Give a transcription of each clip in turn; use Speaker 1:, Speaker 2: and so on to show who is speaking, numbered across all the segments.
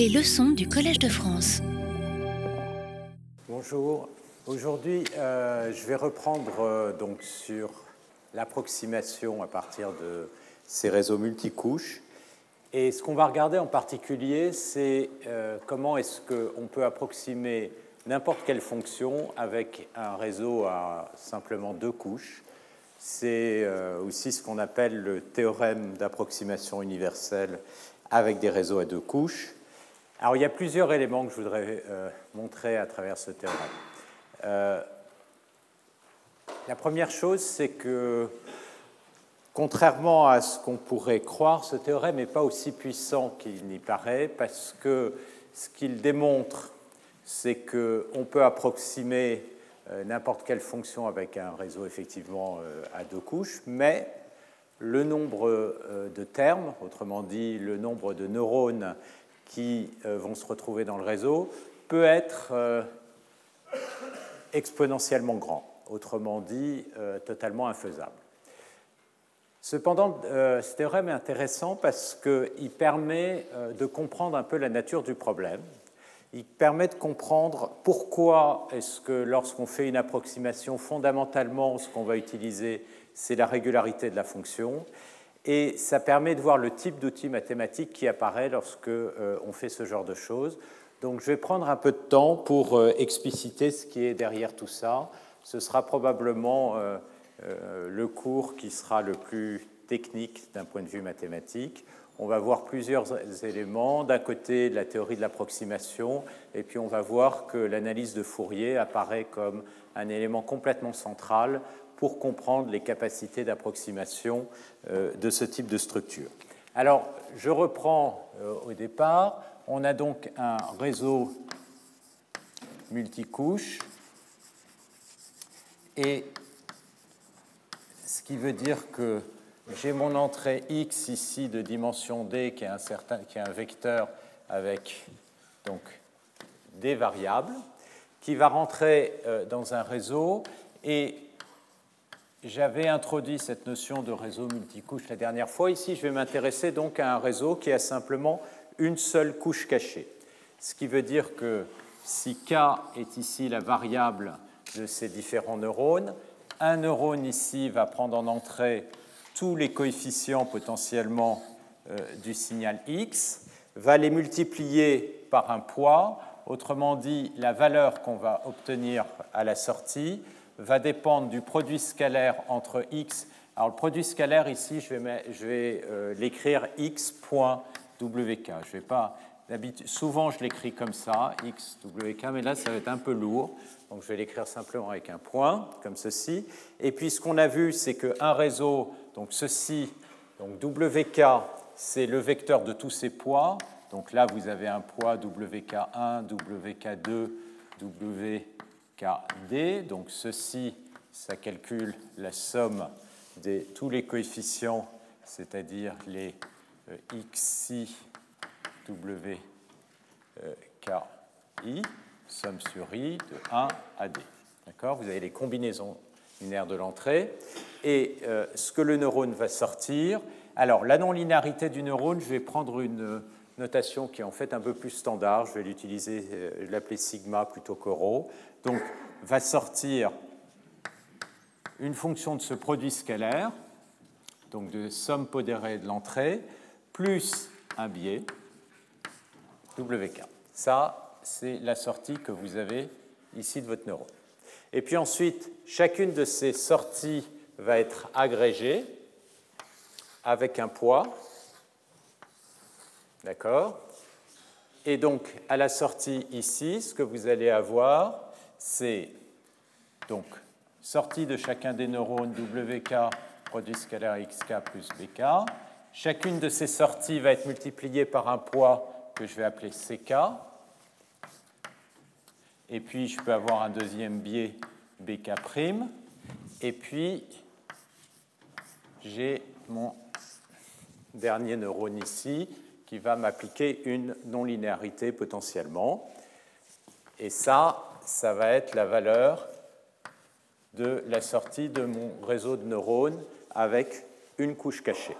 Speaker 1: Les leçons du Collège de France.
Speaker 2: Bonjour. Aujourd'hui, euh, je vais reprendre euh, donc sur l'approximation à partir de ces réseaux multicouches. Et ce qu'on va regarder en particulier, c'est euh, comment est-ce qu'on peut approximer n'importe quelle fonction avec un réseau à simplement deux couches. C'est aussi ce qu'on appelle le théorème d'approximation universelle avec des réseaux à deux couches. Alors il y a plusieurs éléments que je voudrais montrer à travers ce théorème. Euh, la première chose, c'est que, contrairement à ce qu'on pourrait croire, ce théorème n'est pas aussi puissant qu'il n'y paraît, parce que ce qu'il démontre, c'est qu'on peut approximer euh, n'importe quelle fonction avec un réseau effectivement euh, à deux couches, mais le nombre de termes, autrement dit le nombre de neurones qui vont se retrouver dans le réseau, peut être exponentiellement grand, autrement dit euh, totalement infaisable. Cependant, euh, ce théorème est intéressant parce qu'il permet euh, de comprendre un peu la nature du problème. Il permet de comprendre pourquoi est-ce que lorsqu'on fait une approximation, fondamentalement, ce qu'on va utiliser, c'est la régularité de la fonction. Et ça permet de voir le type d'outil mathématique qui apparaît lorsque on fait ce genre de choses. Donc je vais prendre un peu de temps pour euh, expliciter ce qui est derrière tout ça. Ce sera probablement euh, euh, le cours qui sera le plus technique d'un point de vue mathématique. On va voir plusieurs éléments. D'un côté, la théorie de l'approximation, et puis on va voir que l'analyse de Fourier apparaît comme un élément complètement central pour comprendre les capacités d'approximation de ce type de structure. Alors, je reprends au départ. On a donc un réseau multicouche et ce qui veut dire que j'ai mon entrée x ici de dimension d qui est un, certain, qui est un vecteur avec donc des variables qui va rentrer euh, dans un réseau et j'avais introduit cette notion de réseau multicouche la dernière fois. Ici, je vais m'intéresser donc à un réseau qui a simplement une seule couche cachée. Ce qui veut dire que si k est ici la variable de ces différents neurones, un neurone ici va prendre en entrée tous les coefficients potentiellement euh, du signal x, va les multiplier par un poids, autrement dit, la valeur qu'on va obtenir à la sortie va dépendre du produit scalaire entre x. Alors le produit scalaire ici, je vais, vais euh, l'écrire x point WK. Je vais pas, souvent je l'écris comme ça, X, WK, mais là ça va être un peu lourd. Donc je vais l'écrire simplement avec un point, comme ceci. Et puis ce qu'on a vu, c'est qu'un réseau, donc ceci, donc WK, c'est le vecteur de tous ces poids. Donc là, vous avez un poids WK1, WK2, WKD. Donc ceci, ça calcule la somme de tous les coefficients, c'est-à-dire les euh, xi w ki, somme sur i de 1 à d. D'accord? Vous avez les combinaisons linéaires de l'entrée. Et euh, ce que le neurone va sortir, alors la non-linéarité du neurone, je vais prendre une notation qui est en fait un peu plus standard, je vais l'utiliser, euh, l'appeler sigma plutôt que rho. Donc va sortir une fonction de ce produit scalaire, donc de somme pondérée de l'entrée, plus un biais, WK. Ça, c'est la sortie que vous avez ici de votre neurone. Et puis ensuite, chacune de ces sorties va être agrégée avec un poids. D'accord? Et donc, à la sortie ici, ce que vous allez avoir, c'est donc sortie de chacun des neurones WK, produit scalaire XK plus BK, Chacune de ces sorties va être multipliée par un poids que je vais appeler CK. Et puis, je peux avoir un deuxième biais BK'. Et puis, j'ai mon dernier neurone ici qui va m'appliquer une non-linéarité potentiellement. Et ça, ça va être la valeur de la sortie de mon réseau de neurones avec une couche cachée.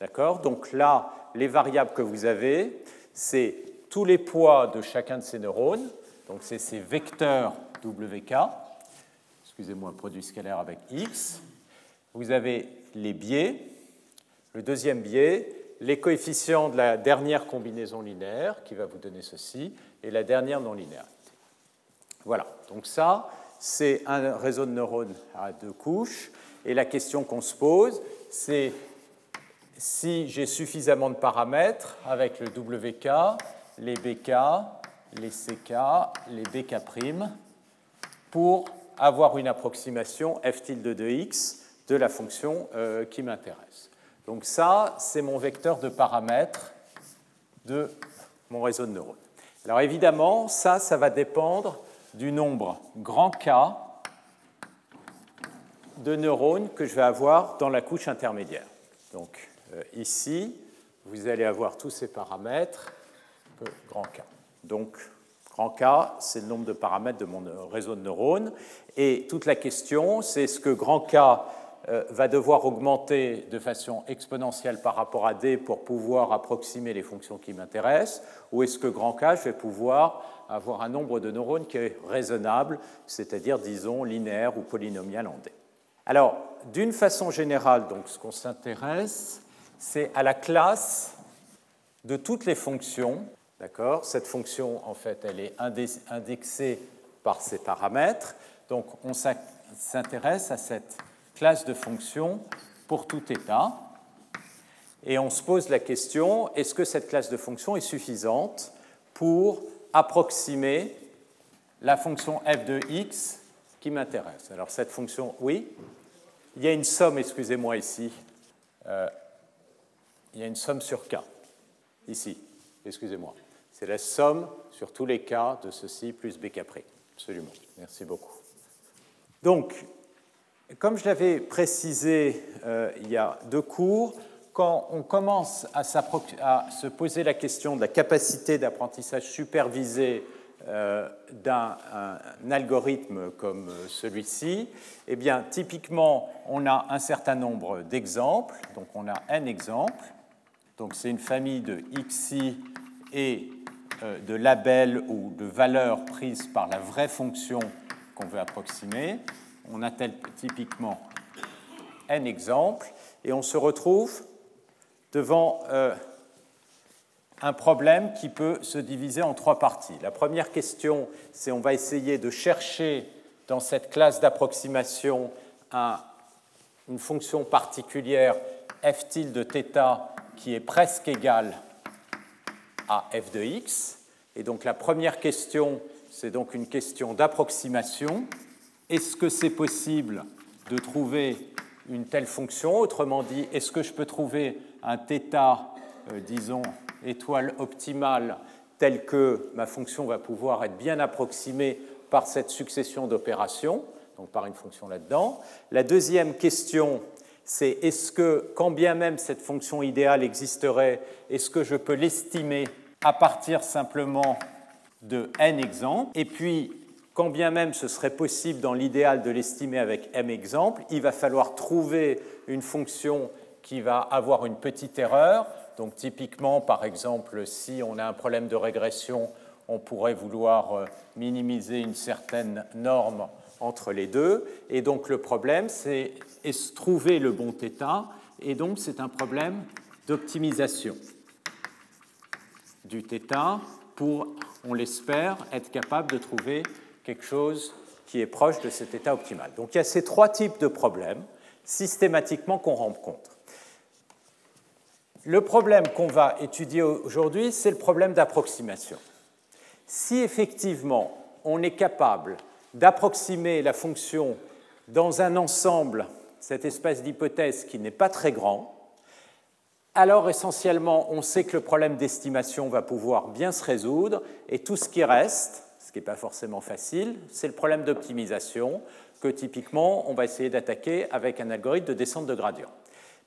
Speaker 2: D'accord? Donc là, les variables que vous avez, c'est tous les poids de chacun de ces neurones, donc c'est ces vecteurs WK, excusez-moi, produit scalaire avec X. Vous avez les biais, le deuxième biais, les coefficients de la dernière combinaison linéaire, qui va vous donner ceci, et la dernière non linéarité. Voilà, donc ça, c'est un réseau de neurones à deux couches, et la question qu'on se pose, c'est si j'ai suffisamment de paramètres avec le WK, les BK, les CK, les BK', pour avoir une approximation f tilde de x de la fonction euh, qui m'intéresse. Donc ça, c'est mon vecteur de paramètres de mon réseau de neurones. Alors évidemment, ça, ça va dépendre du nombre grand K de neurones que je vais avoir dans la couche intermédiaire. Donc euh, ici, vous allez avoir tous ces paramètres, grand K. Donc grand K, c'est le nombre de paramètres de mon réseau de neurones. Et toute la question, c'est ce que grand K euh, va devoir augmenter de façon exponentielle par rapport à D pour pouvoir approximer les fonctions qui m'intéressent, ou est-ce que grand K, je vais pouvoir avoir un nombre de neurones qui est raisonnable, c'est-à-dire, disons, linéaire ou polynomial en D. Alors, d'une façon générale, donc, ce qu'on s'intéresse, c'est à la classe de toutes les fonctions. D'accord? Cette fonction, en fait, elle est indexée par ses paramètres. Donc, on s'intéresse à cette classe de fonctions pour tout état. Et on se pose la question, est-ce que cette classe de fonctions est suffisante pour approximer la fonction f de x qui m'intéresse Alors cette fonction, oui, il y a une somme, excusez-moi ici, euh, il y a une somme sur k, ici, excusez-moi. C'est la somme sur tous les cas de ceci plus bk'. Absolument, merci beaucoup. Donc, comme je l'avais précisé euh, il y a deux cours, quand on commence à, se poser la question de la capacité d'apprentissage supervisé euh, d'un algorithme comme celui-ci, eh bien, typiquement, on a un certain nombre d'exemples. Donc, on a un exemple. Donc, c'est une famille de xi et euh, de labels ou de valeurs prises par la vraie fonction qu'on veut approximer on a typiquement un exemple, et on se retrouve devant euh, un problème qui peut se diviser en trois parties. La première question, c'est on va essayer de chercher dans cette classe d'approximation une fonction particulière f tilde θ qui est presque égale à f de x. Et donc la première question, c'est donc une question d'approximation est-ce que c'est possible de trouver une telle fonction. Autrement dit, est-ce que je peux trouver un θ, euh, disons, étoile optimale, tel que ma fonction va pouvoir être bien approximée par cette succession d'opérations, donc par une fonction là-dedans? La deuxième question, c'est est-ce que, quand bien même cette fonction idéale existerait, est-ce que je peux l'estimer à partir simplement de n exemples? Et puis, quand bien même ce serait possible dans l'idéal de l'estimer avec m exemples, il va falloir trouver une fonction qui va avoir une petite erreur. Donc typiquement, par exemple, si on a un problème de régression, on pourrait vouloir euh, minimiser une certaine norme entre les deux. Et donc le problème, c'est trouver le bon θ. Et donc c'est un problème d'optimisation du θ pour, on l'espère, être capable de trouver quelque chose qui est proche de cet état optimal. Donc il y a ces trois types de problèmes systématiquement qu'on rencontre. Le problème qu'on va étudier aujourd'hui, c'est le problème d'approximation. Si effectivement on est capable d'approximer la fonction dans un ensemble, cette espèce d'hypothèse qui n'est pas très grand, alors essentiellement on sait que le problème d'estimation va pouvoir bien se résoudre et tout ce qui reste, ce qui n'est pas forcément facile, c'est le problème d'optimisation que typiquement on va essayer d'attaquer avec un algorithme de descente de gradient.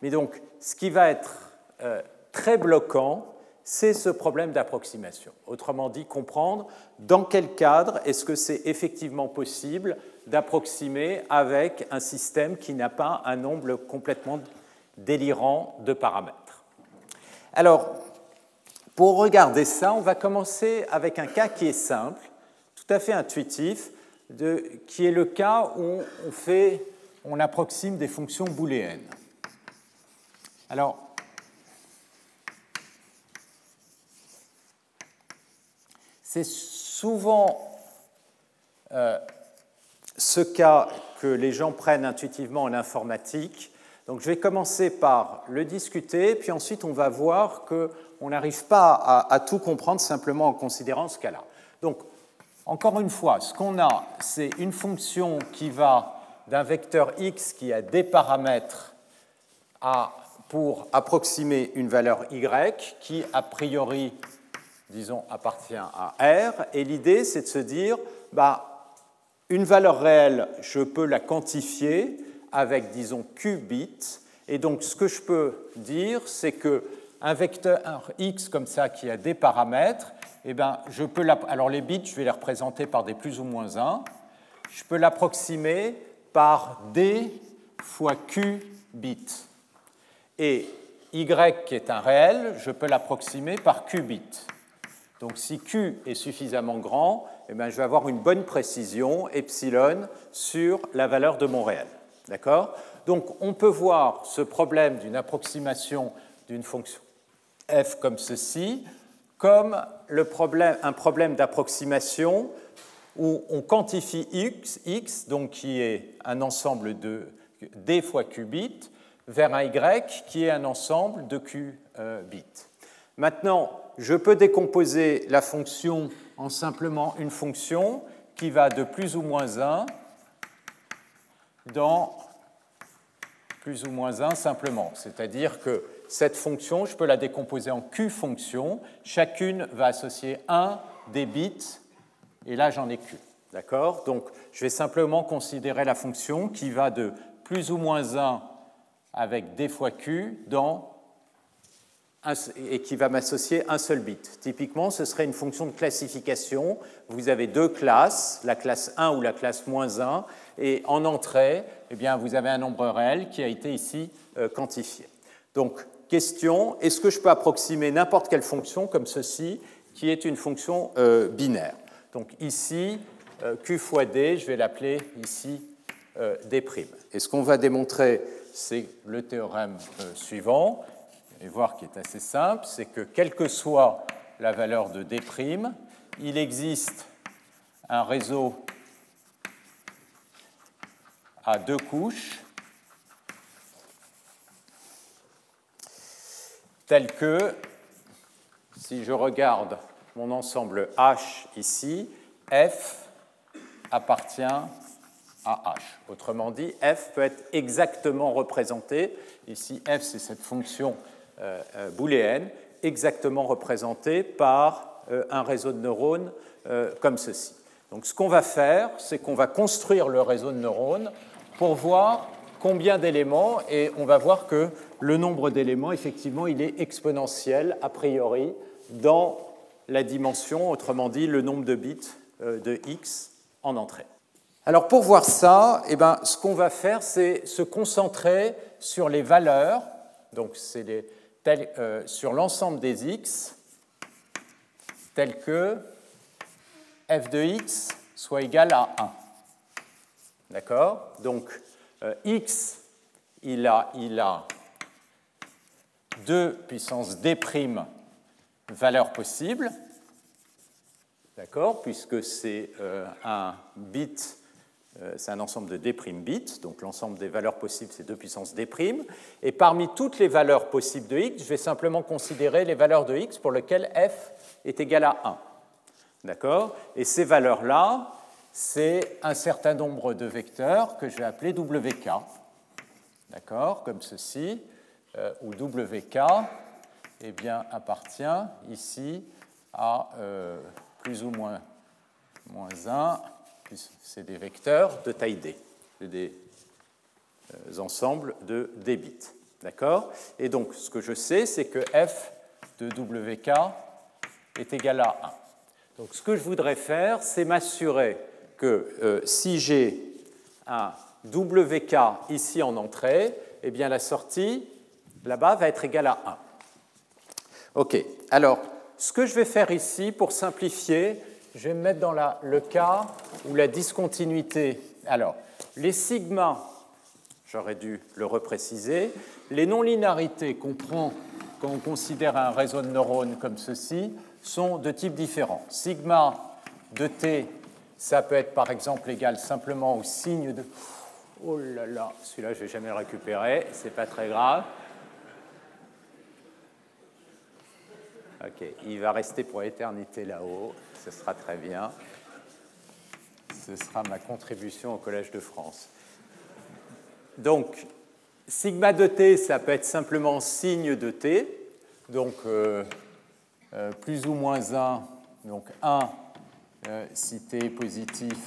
Speaker 2: Mais donc, ce qui va être euh, très bloquant, c'est ce problème d'approximation. Autrement dit, comprendre dans quel cadre est-ce que c'est effectivement possible d'approximer avec un système qui n'a pas un nombre complètement délirant de paramètres. Alors, Pour regarder ça, on va commencer avec un cas qui est simple, tout à fait intuitif, de, qui est le cas où on, fait, on approxime des fonctions booléennes. Alors, c'est souvent euh, ce cas que les gens prennent intuitivement en informatique. Donc je vais commencer par le discuter, puis ensuite on va voir qu'on n'arrive pas à, à, tout comprendre simplement en considérant ce cas-là. Donc encore une fois, ce qu'on a, c'est une fonction qui va d'un vecteur x qui a des paramètres à, pour approximer une valeur y qui a priori, disons, appartient à R. Et l'idée, c'est de se dire, bah, une valeur réelle, je peux la quantifier avec, disons, q bits. Et donc, ce que je peux dire, c'est que un vecteur x comme ça qui a des paramètres, eh ben, je peux alors les bits, je vais les représenter par des plus ou moins 1. Je peux l'approximer par d fois q bits. Et y qui est un réel, je peux l'approximer par q bits. Donc si q est suffisamment grand, eh bien, je vais avoir une bonne précision, epsilon, sur la valeur de mon réel. D'accord? Donc, on peut voir ce problème d'une approximation d'une fonction f comme ceci, comme un problème d'approximation où on quantifie x, x, donc qui est un ensemble de d fois q vers un y qui est un ensemble de q euh, bits. Maintenant, je peux décomposer la fonction en simplement une fonction qui va de plus ou moins 1 dans plus ou moins 1 simplement. C'est-à-dire que cette fonction, je peux la décomposer en Q fonctions. Chacune va associer un des bits, et là j'en ai Q. D'accord? Donc je vais simplement considérer la fonction qui va de plus ou moins 1 avec d fois Q dans et qui va m'associer un seul bit. Typiquement, ce serait une fonction de classification. Vous avez deux classes, la classe 1 ou la classe moins 1, et en entrée, eh bien, vous avez un nombre réel qui a été ici euh, quantifié. Donc, est-ce que je peux approximer n'importe quelle fonction comme ceci, qui est une fonction euh, binaire? Donc ici, euh, q fois d, je vais l'appeler ici d'. Et ce qu'on va démontrer, c'est le théorème suivant et voir qui est assez simple, c'est que quelle que soit la valeur de D', il existe un réseau à deux couches tel que, si je regarde mon ensemble H ici, F appartient à H. Autrement dit, F peut être exactement représenté. Ici, F, c'est cette fonction euh, euh, booléenne, exactement représentée par euh, un réseau de neurones comme ceci. Donc ce qu'on va faire, c'est qu'on va construire le réseau de neurones pour voir combien d'éléments, et on va voir que le nombre d'éléments, effectivement, il est exponentiel a priori dans la dimension, autrement dit le nombre de bits de x en entrée. Alors pour voir ça, eh ben, ce qu'on va faire, c'est se concentrer sur les valeurs, donc c'est les, euh, sur l'ensemble des x tel que f de x soit égal à 1. D'accord? Donc, euh, x, il a, il a 2 puissance d' valeurs possibles. D'accord Puisque c'est euh, un bit euh, c'est un ensemble de D' bits, donc l'ensemble des valeurs possibles, c'est 2 puissance D'. Et parmi toutes les valeurs possibles de x, je vais simplement considérer les valeurs de x pour lesquelles f est égal à 1. D'accord Et ces valeurs-là, c'est un certain nombre de vecteurs que je vais appeler WK. D'accord Comme ceci, euh, où WK eh appartient ici à euh, plus ou moins moins 1 c'est des vecteurs de taille d, des euh, ensembles de d bits. D'accord Et donc, ce que je sais, c'est que f de wk est égal à 1. Donc, ce que je voudrais faire, c'est m'assurer euh, si j'ai un wk ici en entrée, eh bien la sortie là-bas va être égale à 1. OK. Alors, ce que je vais faire ici, pour simplifier, je vais me mettre dans le cas où la discontinuité. Alors, les sigmas, j'aurais dû le repréciser, les non-linéarités qu'on prend quand on considère un réseau de neurones comme ceci sont de types différents. Sigma de t, ça peut être par exemple égal simplement au signe de. Oh là là, celui-là, je ne vais jamais le récupérer, c'est pas très grave. Ok, il va rester pour l'éternité là-haut, ce sera très bien. Ce sera ma contribution au Collège de France. Donc, sigma de t, ça peut être simplement signe de t, donc euh, euh, plus ou moins 1, donc 1 euh, si t est positif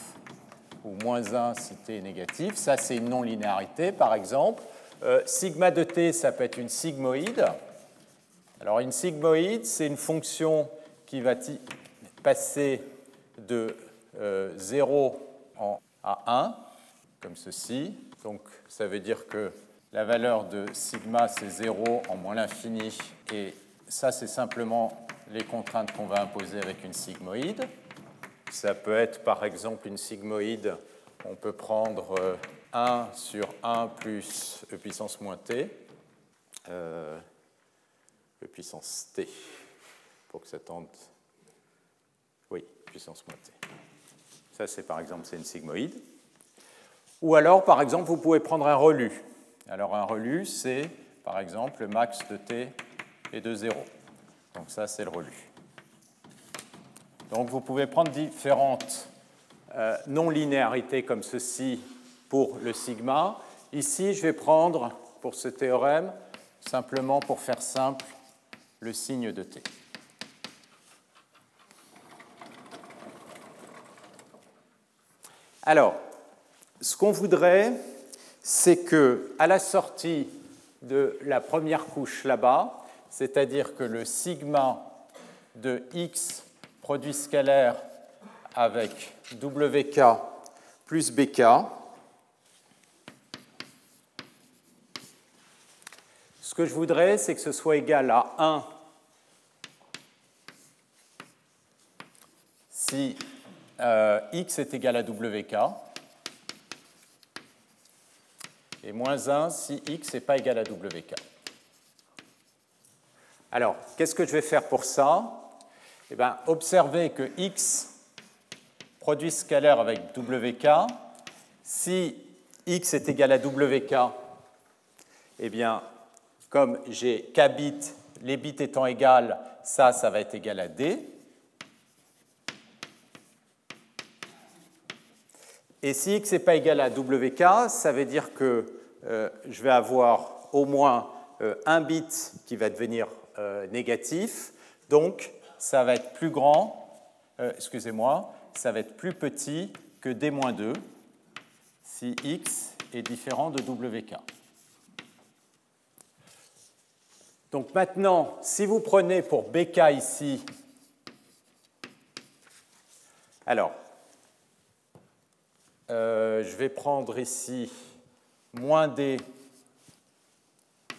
Speaker 2: ou moins 1 si t est négatif. Ça, c'est une non-linéarité, par exemple. sigma de t, ça peut être une sigmoïde. Alors une sigmoïde, c'est une fonction qui va passer de 0 euh, à 1, comme ceci. Donc ça veut dire que la valeur de sigma, c'est 0 en moins l'infini, et ça, c'est simplement les contraintes qu'on va imposer avec une sigmoïde. Ça peut être par exemple une sigmoïde, on peut prendre 1 euh, sur 1 plus e puissance moins t. Euh, E puissance t, pour que ça tende. Oui, puissance moins t. Ça, c'est par exemple, c'est une sigmoïde. Ou alors, par exemple, vous pouvez prendre un relu. Alors, un relu, c'est par exemple le max de t est de 0. Donc, ça, c'est le relu. Donc, vous pouvez prendre différentes euh, non-linéarités comme ceci pour le sigma. Ici, je vais prendre, pour ce théorème, simplement pour faire simple, le signe de t. Alors, ce qu'on voudrait, c'est que à la sortie de la première couche là-bas, c'est-à-dire que le sigma de x produit scalaire avec wk plus bk, Ce que je voudrais, c'est que ce soit égal à 1 si euh, x est égal à wk, et moins 1 si x n'est pas égal à wk. Alors, qu'est-ce que je vais faire pour ça? Eh bien, observez que x produit scalaire avec wk. Si x est égal à wk, eh bien, comme j'ai k bits, les bits étant égales, ça, ça va être égal à d. Et si x n'est pas égal à wk, ça veut dire que euh, je vais avoir au moins euh, un bit qui va devenir euh, négatif. Donc, ça va être plus grand, excusez-moi, ça va être plus petit que d-2 si x est différent de wk. Donc maintenant, si vous prenez pour BK ici, alors, euh, je vais prendre ici moins D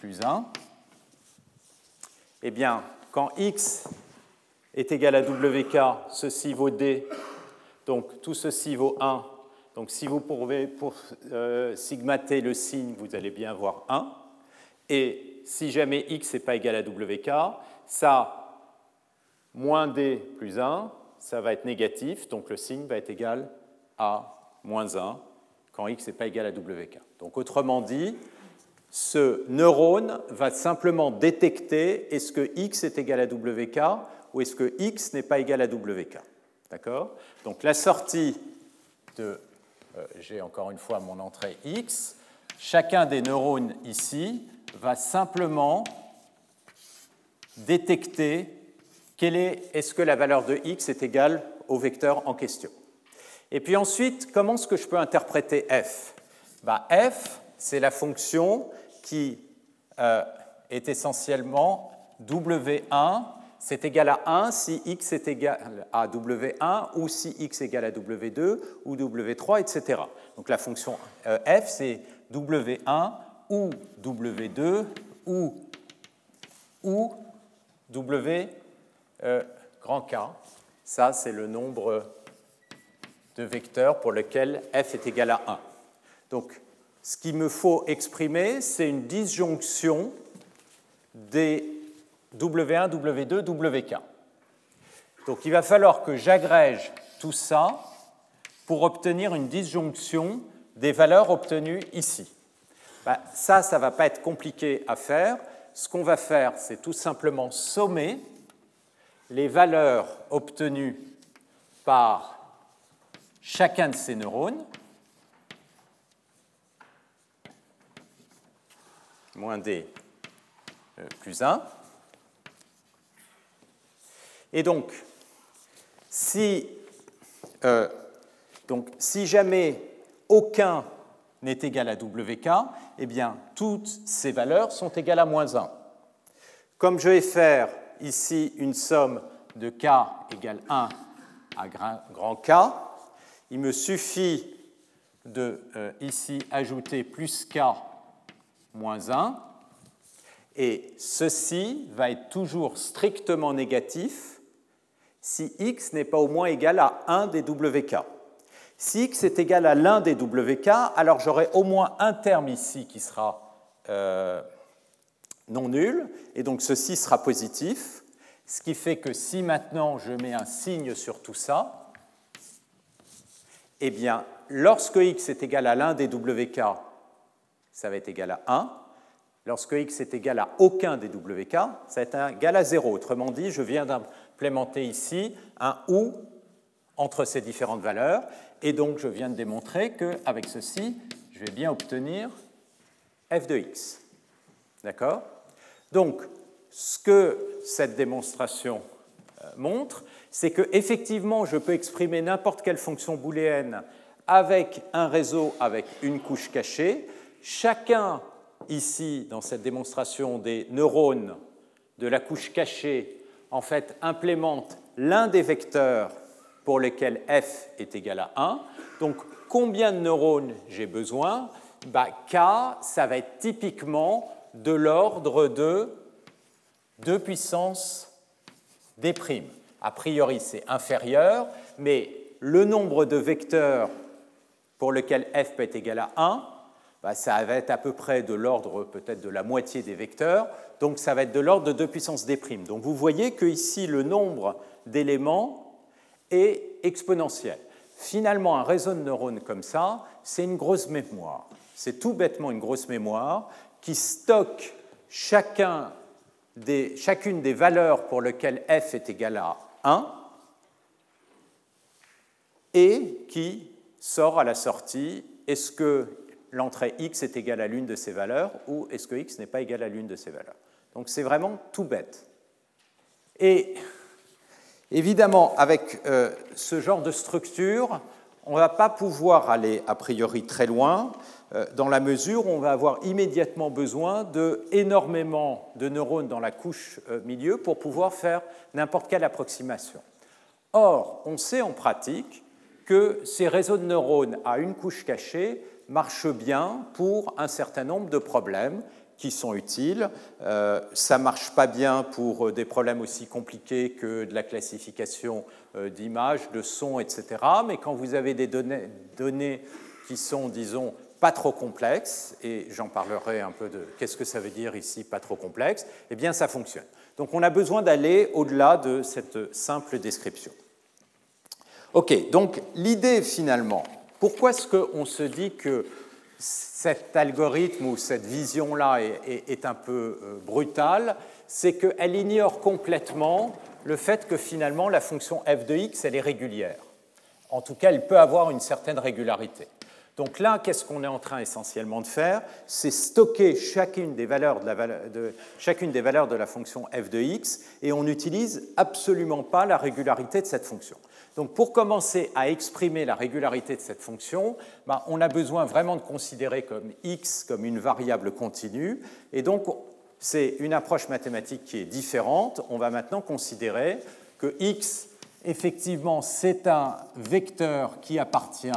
Speaker 2: plus 1. Eh bien, quand X est égal à WK, ceci vaut D, donc tout ceci vaut 1. Donc si vous pouvez pour euh, sigmater le signe, vous allez bien voir 1. Et si jamais x n'est pas égal à wk, ça, moins d plus 1, ça va être négatif, donc le signe va être égal à moins 1 quand x n'est pas égal à wk. Donc autrement dit, ce neurone va simplement détecter est-ce que x est égal à wk ou est-ce que x n'est pas égal à wk. D'accord? Donc la sortie de, euh, j'ai encore une fois mon entrée x, chacun des neurones ici va simplement détecter quelle est, est-ce que la valeur de x est égale au vecteur en question. Et puis ensuite, comment est-ce que je peux interpréter f? Bah, F, c'est la fonction qui euh, est essentiellement W1, c'est égal à 1 si x est égal à W1 ou si x est égal à W2 ou W3, etc. Donc la fonction euh, f, c'est W1 ou W2 ou, ou W3. euh, grand K. Ça, c'est le nombre de vecteurs pour lequel f est égal à 1. Donc, ce qu'il me faut exprimer, c'est une disjonction des W1, W2, WK. Donc il va falloir que j'agrège tout ça pour obtenir une disjonction des valeurs obtenues ici. Ben, ça, ça ne va pas être compliqué à faire. Ce qu'on va faire, c'est tout simplement sommer les valeurs obtenues par chacun de ces neurones, moins d euh, plus 1. Et donc, si, euh, donc, si jamais aucun n'est égal à WK, eh bien, toutes ces valeurs sont égales à moins 1. Comme je vais faire ici une somme de K égale 1 à grand K, il me suffit de euh, ici ajouter plus K moins 1, et ceci va être toujours strictement négatif si x n'est pas au moins égal à 1 des WK. Si x est égal à l'un des WK, alors j'aurai au moins un terme ici qui sera euh, non nul, et donc ceci sera positif, ce qui fait que si maintenant je mets un signe sur tout ça, eh bien, lorsque x est égal à l'un des WK, ça va être égal à 1. Lorsque x est égal à aucun des WK, ça va être égal à 0. Autrement dit, je viens d'implémenter ici un OU entre ces différentes valeurs, et donc, je viens de démontrer qu'avec ceci, je vais bien obtenir f de x. D'accord? Donc, ce que cette démonstration euh, montre, c'est qu'effectivement, je peux exprimer n'importe quelle fonction booléenne avec un réseau avec une couche cachée. Chacun, ici, dans cette démonstration des neurones de la couche cachée, en fait, implémente l'un des vecteurs pour lesquels f est égal à 1. Donc, combien de neurones j'ai besoin? Bah, K, ça va être typiquement de l'ordre de 2 puissance d'. A priori, c'est inférieur, mais le nombre de vecteurs pour lequel f peut être égal à 1, bah, ça va être à peu près de l'ordre peut-être de la moitié des vecteurs, donc ça va être de l'ordre de 2 puissance d'. Donc vous voyez que ici le nombre d'éléments et exponentielle. Finalement, un réseau de neurones comme ça, c'est une grosse mémoire. C'est tout bêtement une grosse mémoire qui stocke chacune des valeurs pour lesquelles f est égal à 1 et qui sort à la sortie est-ce que l'entrée x est égale à l'une de ces valeurs ou est-ce que x n'est pas égal à l'une de ces valeurs. Donc c'est vraiment tout bête. Et Évidemment, avec euh, ce genre de structure, on ne va pas pouvoir aller a priori très loin, euh, dans la mesure où on va avoir immédiatement besoin de de neurones dans la couche euh, milieu pour pouvoir faire n'importe quelle approximation. Or, on sait en pratique que ces réseaux de neurones à une couche cachée marchent bien pour un certain nombre de problèmes qui sont utiles. Euh, ça ne marche pas bien pour euh, des problèmes aussi compliqués que de la classification euh, d'images, de sons, etc. Mais quand vous avez des données, données qui sont, disons, pas trop complexes, et j'en parlerai un peu de qu'est-ce que ça veut dire ici, pas trop complexe, eh bien ça fonctionne. Donc on a besoin d'aller au-delà de cette simple description. Ok, donc l'idée finalement, pourquoi est-ce qu'on se dit que cet algorithme ou cette vision-là est, un peu euh, brutale, c'est qu'elle ignore complètement le fait que finalement la fonction f de x, elle est régulière. En tout cas, elle peut avoir une certaine régularité. Donc là, qu'est-ce qu'on est en train essentiellement de faire? C'est stocker chacune des, valeurs de chacune des valeurs de la fonction f de x et on n'utilise absolument pas la régularité de cette fonction. Donc pour commencer à exprimer la régularité de cette fonction, ben, on a besoin vraiment de considérer comme x comme une variable continue. Et donc c'est une approche mathématique qui est différente. On va maintenant considérer que x, effectivement, c'est un vecteur qui appartient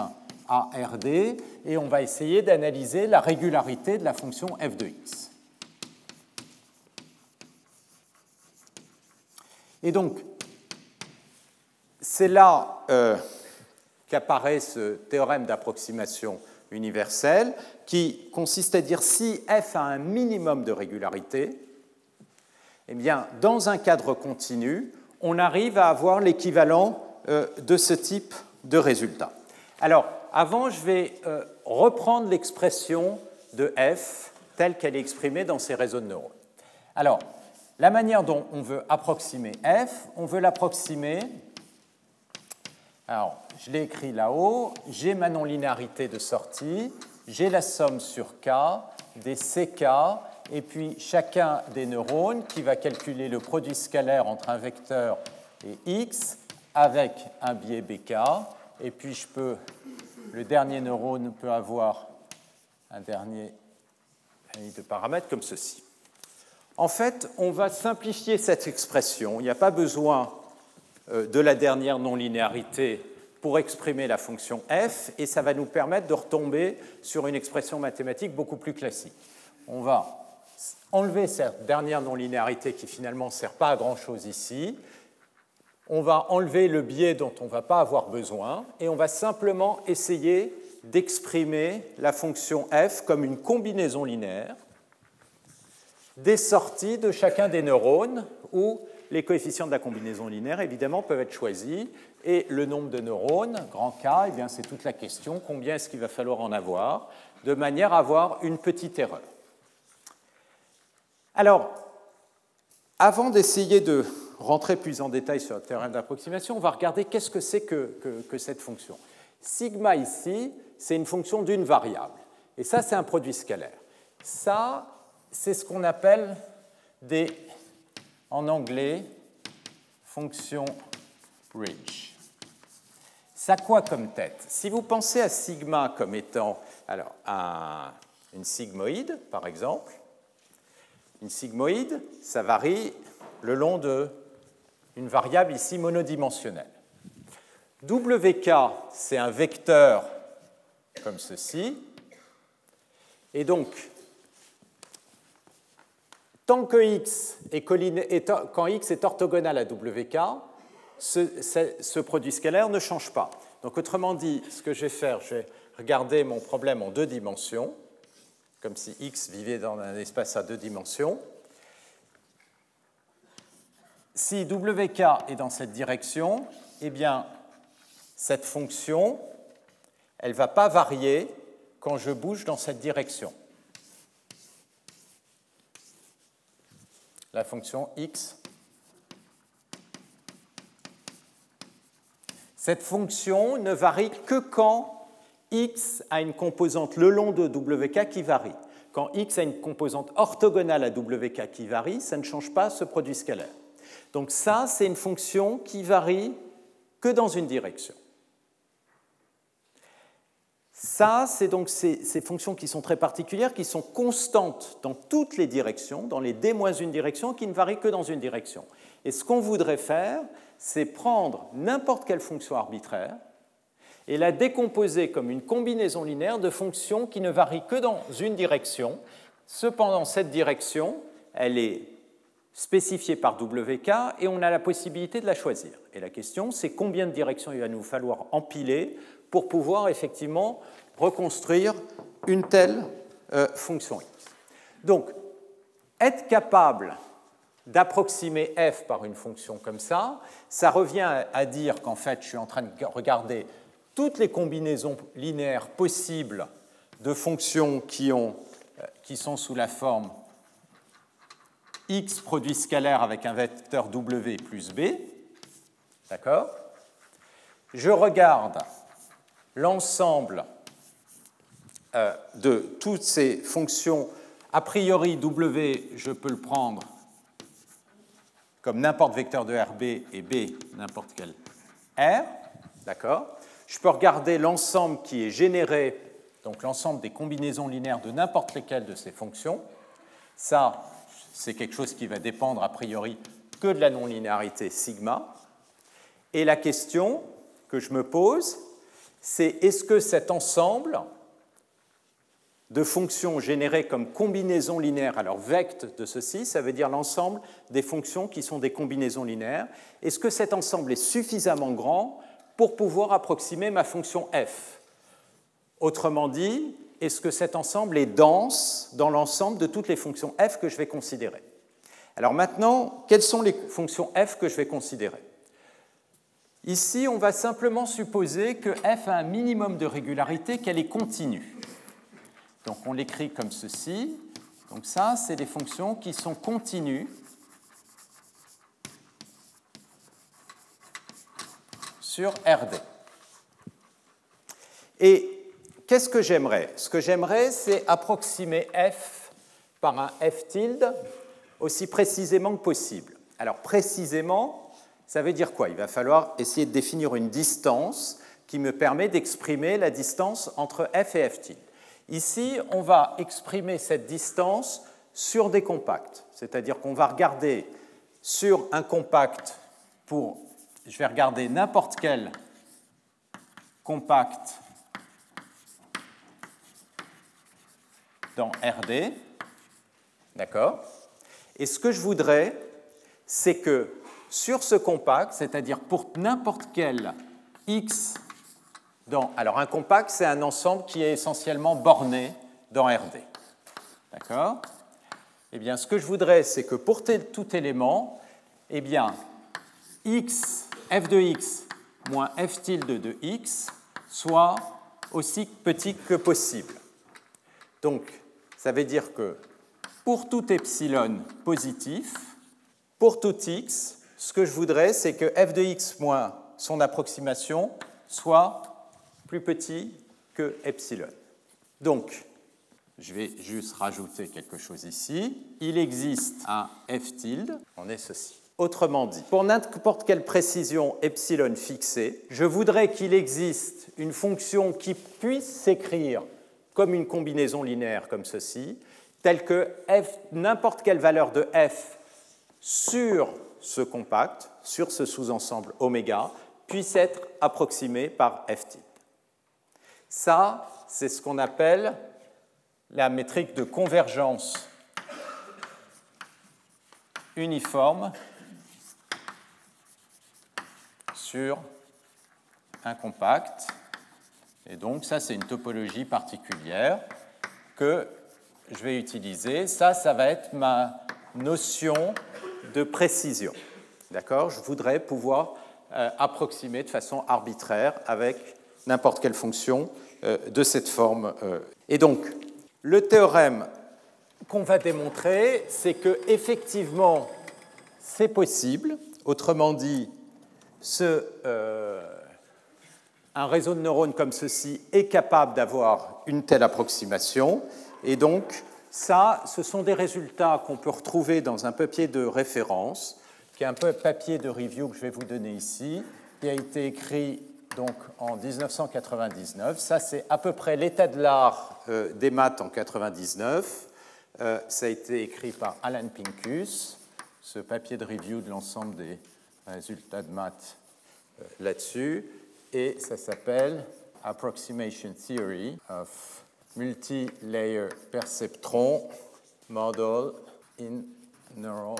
Speaker 2: à RD, et on va essayer d'analyser la régularité de la fonction f de x. Et donc, c'est là euh, qu'apparaît ce théorème d'approximation universelle qui consiste à dire si f a un minimum de régularité, eh bien, dans un cadre continu, on arrive à avoir l'équivalent euh, de ce type de résultat. Alors, avant, je vais euh, reprendre l'expression de f telle qu'elle est exprimée dans ces réseaux de neurones. Alors, la manière dont on veut approximer f, on veut l'approximer. Alors, je l'ai écrit là-haut. J'ai ma non-linéarité de sortie. J'ai la somme sur k des ck et puis chacun des neurones qui va calculer le produit scalaire entre un vecteur et x avec un biais bk. Et puis je peux, le dernier neurone peut avoir un dernier de paramètres comme ceci. En fait, on va simplifier cette expression. Il n'y a pas besoin de la dernière non-linéarité pour exprimer la fonction f, et ça va nous permettre de retomber sur une expression mathématique beaucoup plus classique. On va enlever cette dernière non-linéarité qui finalement ne sert pas à grand-chose ici. On va enlever le biais dont on ne va pas avoir besoin, et on va simplement essayer d'exprimer la fonction f comme une combinaison linéaire des sorties de chacun des neurones où les coefficients de la combinaison linéaire, évidemment, peuvent être choisis. Et le nombre de neurones, grand K, eh c'est toute la question. Combien est-ce qu'il va falloir en avoir De manière à avoir une petite erreur? Alors, avant d'essayer de rentrer plus en détail sur le terrain d'approximation, on va regarder qu'est-ce que c'est que cette fonction. Sigma ici, c'est une fonction d'une variable. Et ça, c'est un produit scalaire. Ça, c'est ce qu'on appelle des, en anglais, fonctions bridge. Ça quoi comme tête? Si vous pensez à sigma comme étant alors, une sigmoïde, par exemple, une sigmoïde, ça varie le long d'une variable ici monodimensionnelle. WK, c'est un vecteur comme ceci. Et donc, Tant que x est, orthogonal à wk, ce, produit scalaire ne change pas. Donc autrement dit, ce que je vais faire, je vais regarder mon problème en deux dimensions, comme si x vivait dans un espace à deux dimensions. Si wk est dans cette direction, eh bien, cette fonction, elle ne va pas varier quand je bouge dans cette direction. La fonction x. Cette fonction ne varie que quand x a une composante le long de wk qui varie. Quand x a une composante orthogonale à wk qui varie, ça ne change pas ce produit scalaire. Donc ça, c'est une fonction qui varie que dans une direction. Ça, c'est donc ces, fonctions qui sont très particulières, qui sont constantes dans toutes les directions, dans les d-1 directions, qui ne varient que dans une direction. Et ce qu'on voudrait faire, c'est prendre n'importe quelle fonction arbitraire et la décomposer comme une combinaison linéaire de fonctions qui ne varient que dans une direction. Cependant, cette direction, elle est spécifiée par WK et on a la possibilité de la choisir. Et la question, c'est combien de directions il va nous falloir empiler pour pouvoir effectivement reconstruire une telle euh, fonction x. Donc, être capable d'approximer f par une fonction comme ça, ça revient à dire qu'en fait, je suis en train de regarder toutes les combinaisons linéaires possibles de fonctions qui, euh, qui sont sous la forme x produit scalaire avec un vecteur w plus b. D'accord? Je regarde l'ensemble euh, de toutes ces fonctions, a priori W, je peux le prendre comme n'importe vecteur de RB et B n'importe quel R, d'accord? Je peux regarder l'ensemble qui est généré, donc l'ensemble des combinaisons linéaires de n'importe lesquelles de ces fonctions. Ça, c'est quelque chose qui va dépendre a priori que de la non-linéarité sigma. Et la question que je me pose, c'est est-ce que cet ensemble de fonctions générées comme combinaisons linéaires. Alors vect de ceci, ça veut dire l'ensemble des fonctions qui sont des combinaisons linéaires. Est-ce que cet ensemble est suffisamment grand pour pouvoir approximer ma fonction f? Autrement dit, est-ce que cet ensemble est dense dans l'ensemble de toutes les fonctions f que je vais considérer? Alors maintenant, quelles sont les fonctions f que je vais considérer? Ici, on va simplement supposer que f a un minimum de régularité, qu'elle est continue. Donc on l'écrit comme ceci. Donc ça, c'est des fonctions qui sont continues sur RD. Et qu'est-ce que j'aimerais? Ce que j'aimerais, c'est approximer f par un f tilde aussi précisément que possible. Alors précisément, ça veut dire quoi? Il va falloir essayer de définir une distance qui me permet d'exprimer la distance entre f et f. Ici, on va exprimer cette distance sur des compacts, c'est-à-dire qu'on va regarder sur un compact pour, je vais regarder n'importe quel compact dans RD, d'accord? Et ce que je voudrais, c'est que sur ce compact, c'est-à-dire pour n'importe quel x dans... Alors un compact, c'est un ensemble qui est essentiellement borné dans RD. D'accord? Eh bien, ce que je voudrais, c'est que pour tout élément, eh bien, x, f de x moins f tilde de x soit aussi petit que possible. Donc, ça veut dire que pour tout epsilon positif, pour tout x, ce que je voudrais, c'est que f de x moins son approximation soit plus petit que epsilon. Donc, je vais juste rajouter quelque chose ici. Il existe un f tilde, on est ceci. Autrement dit, pour n'importe quelle précision epsilon fixée, je voudrais qu'il existe une fonction qui puisse s'écrire comme une combinaison linéaire comme ceci, telle que n'importe quelle valeur de f sur ce compact, sur ce sous-ensemble oméga, puisse être approximé par f type. Ça, c'est ce qu'on appelle la métrique de convergence uniforme sur un compact. Et donc, ça, c'est une topologie particulière que je vais utiliser. Ça, ça va être ma notion de précision. D'accord? Je voudrais pouvoir euh, approximer de façon arbitraire avec n'importe quelle fonction euh, de cette forme. Euh. Et donc, le théorème qu'on va démontrer, c'est que effectivement, c'est possible. Autrement dit, un réseau de neurones comme ceci est capable d'avoir une telle approximation. Et donc, ça, ce sont des résultats qu'on peut retrouver dans un papier de référence, qui est un peu papier de review que je vais vous donner ici, qui a été écrit donc en 1999. Ça, c'est à peu près l'état de l'art euh, des maths en 1999. Euh, ça a été écrit par Alan Pincus, ce papier de review de l'ensemble des résultats de maths euh, là-dessus. Et ça s'appelle Approximation Theory of multi-layer perceptron model in neural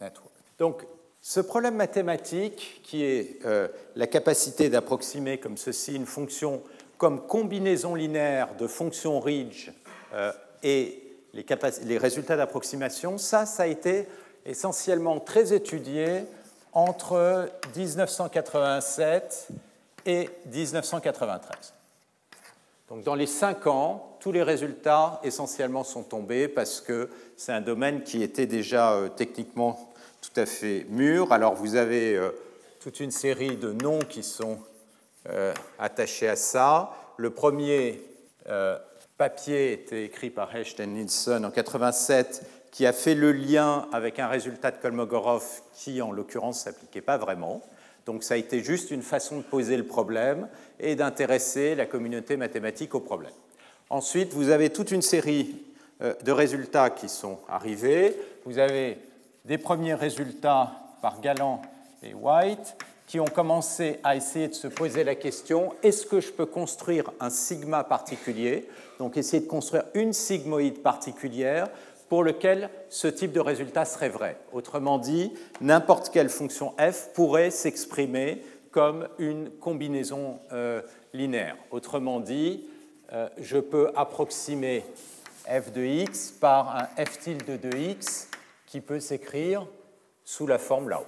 Speaker 2: network. Donc, ce problème mathématique, qui est euh, la capacité d'approximer comme ceci une fonction comme combinaison linéaire de fonctions Ridge euh, et les, les résultats d'approximation, ça, ça a été essentiellement très étudié entre 1987 et 1993. Donc dans les cinq ans, tous les résultats essentiellement sont tombés parce que c'est un domaine qui était déjà euh, techniquement tout à fait mûr. Alors vous avez euh, toute une série de noms qui sont euh, attachés à ça. Le premier papier était écrit par Hecht Nielsen en 87 qui a fait le lien avec un résultat de Kolmogorov qui, en l'occurrence, s'appliquait pas vraiment. Donc ça a été juste une façon de poser le problème et d'intéresser la communauté mathématique au problème. Ensuite, vous avez toute une série euh, de résultats qui sont arrivés. Vous avez des premiers résultats par Galland et White, qui ont commencé à essayer de se poser la question est-ce que je peux construire un sigma particulier? Donc essayer de construire une sigmoïde particulière pour lequel ce type de résultat serait vrai. Autrement dit, n'importe quelle fonction f pourrait s'exprimer comme une combinaison euh, linéaire. Autrement dit, euh, je peux approximer f de x par un f tilde de x qui peut s'écrire sous la forme là-haut.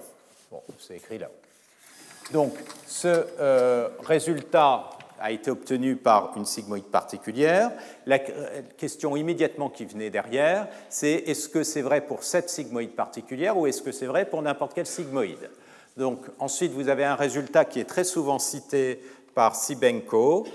Speaker 2: Bon, c'est écrit là-haut. Donc, ce euh, résultat a été obtenu par une sigmoïde particulière. La question immédiatement qui venait derrière, c'est est-ce que c'est vrai pour cette sigmoïde particulière ou est-ce que c'est vrai pour n'importe quelle sigmoïde? Donc ensuite, vous avez un résultat qui est très souvent cité par Sibenko.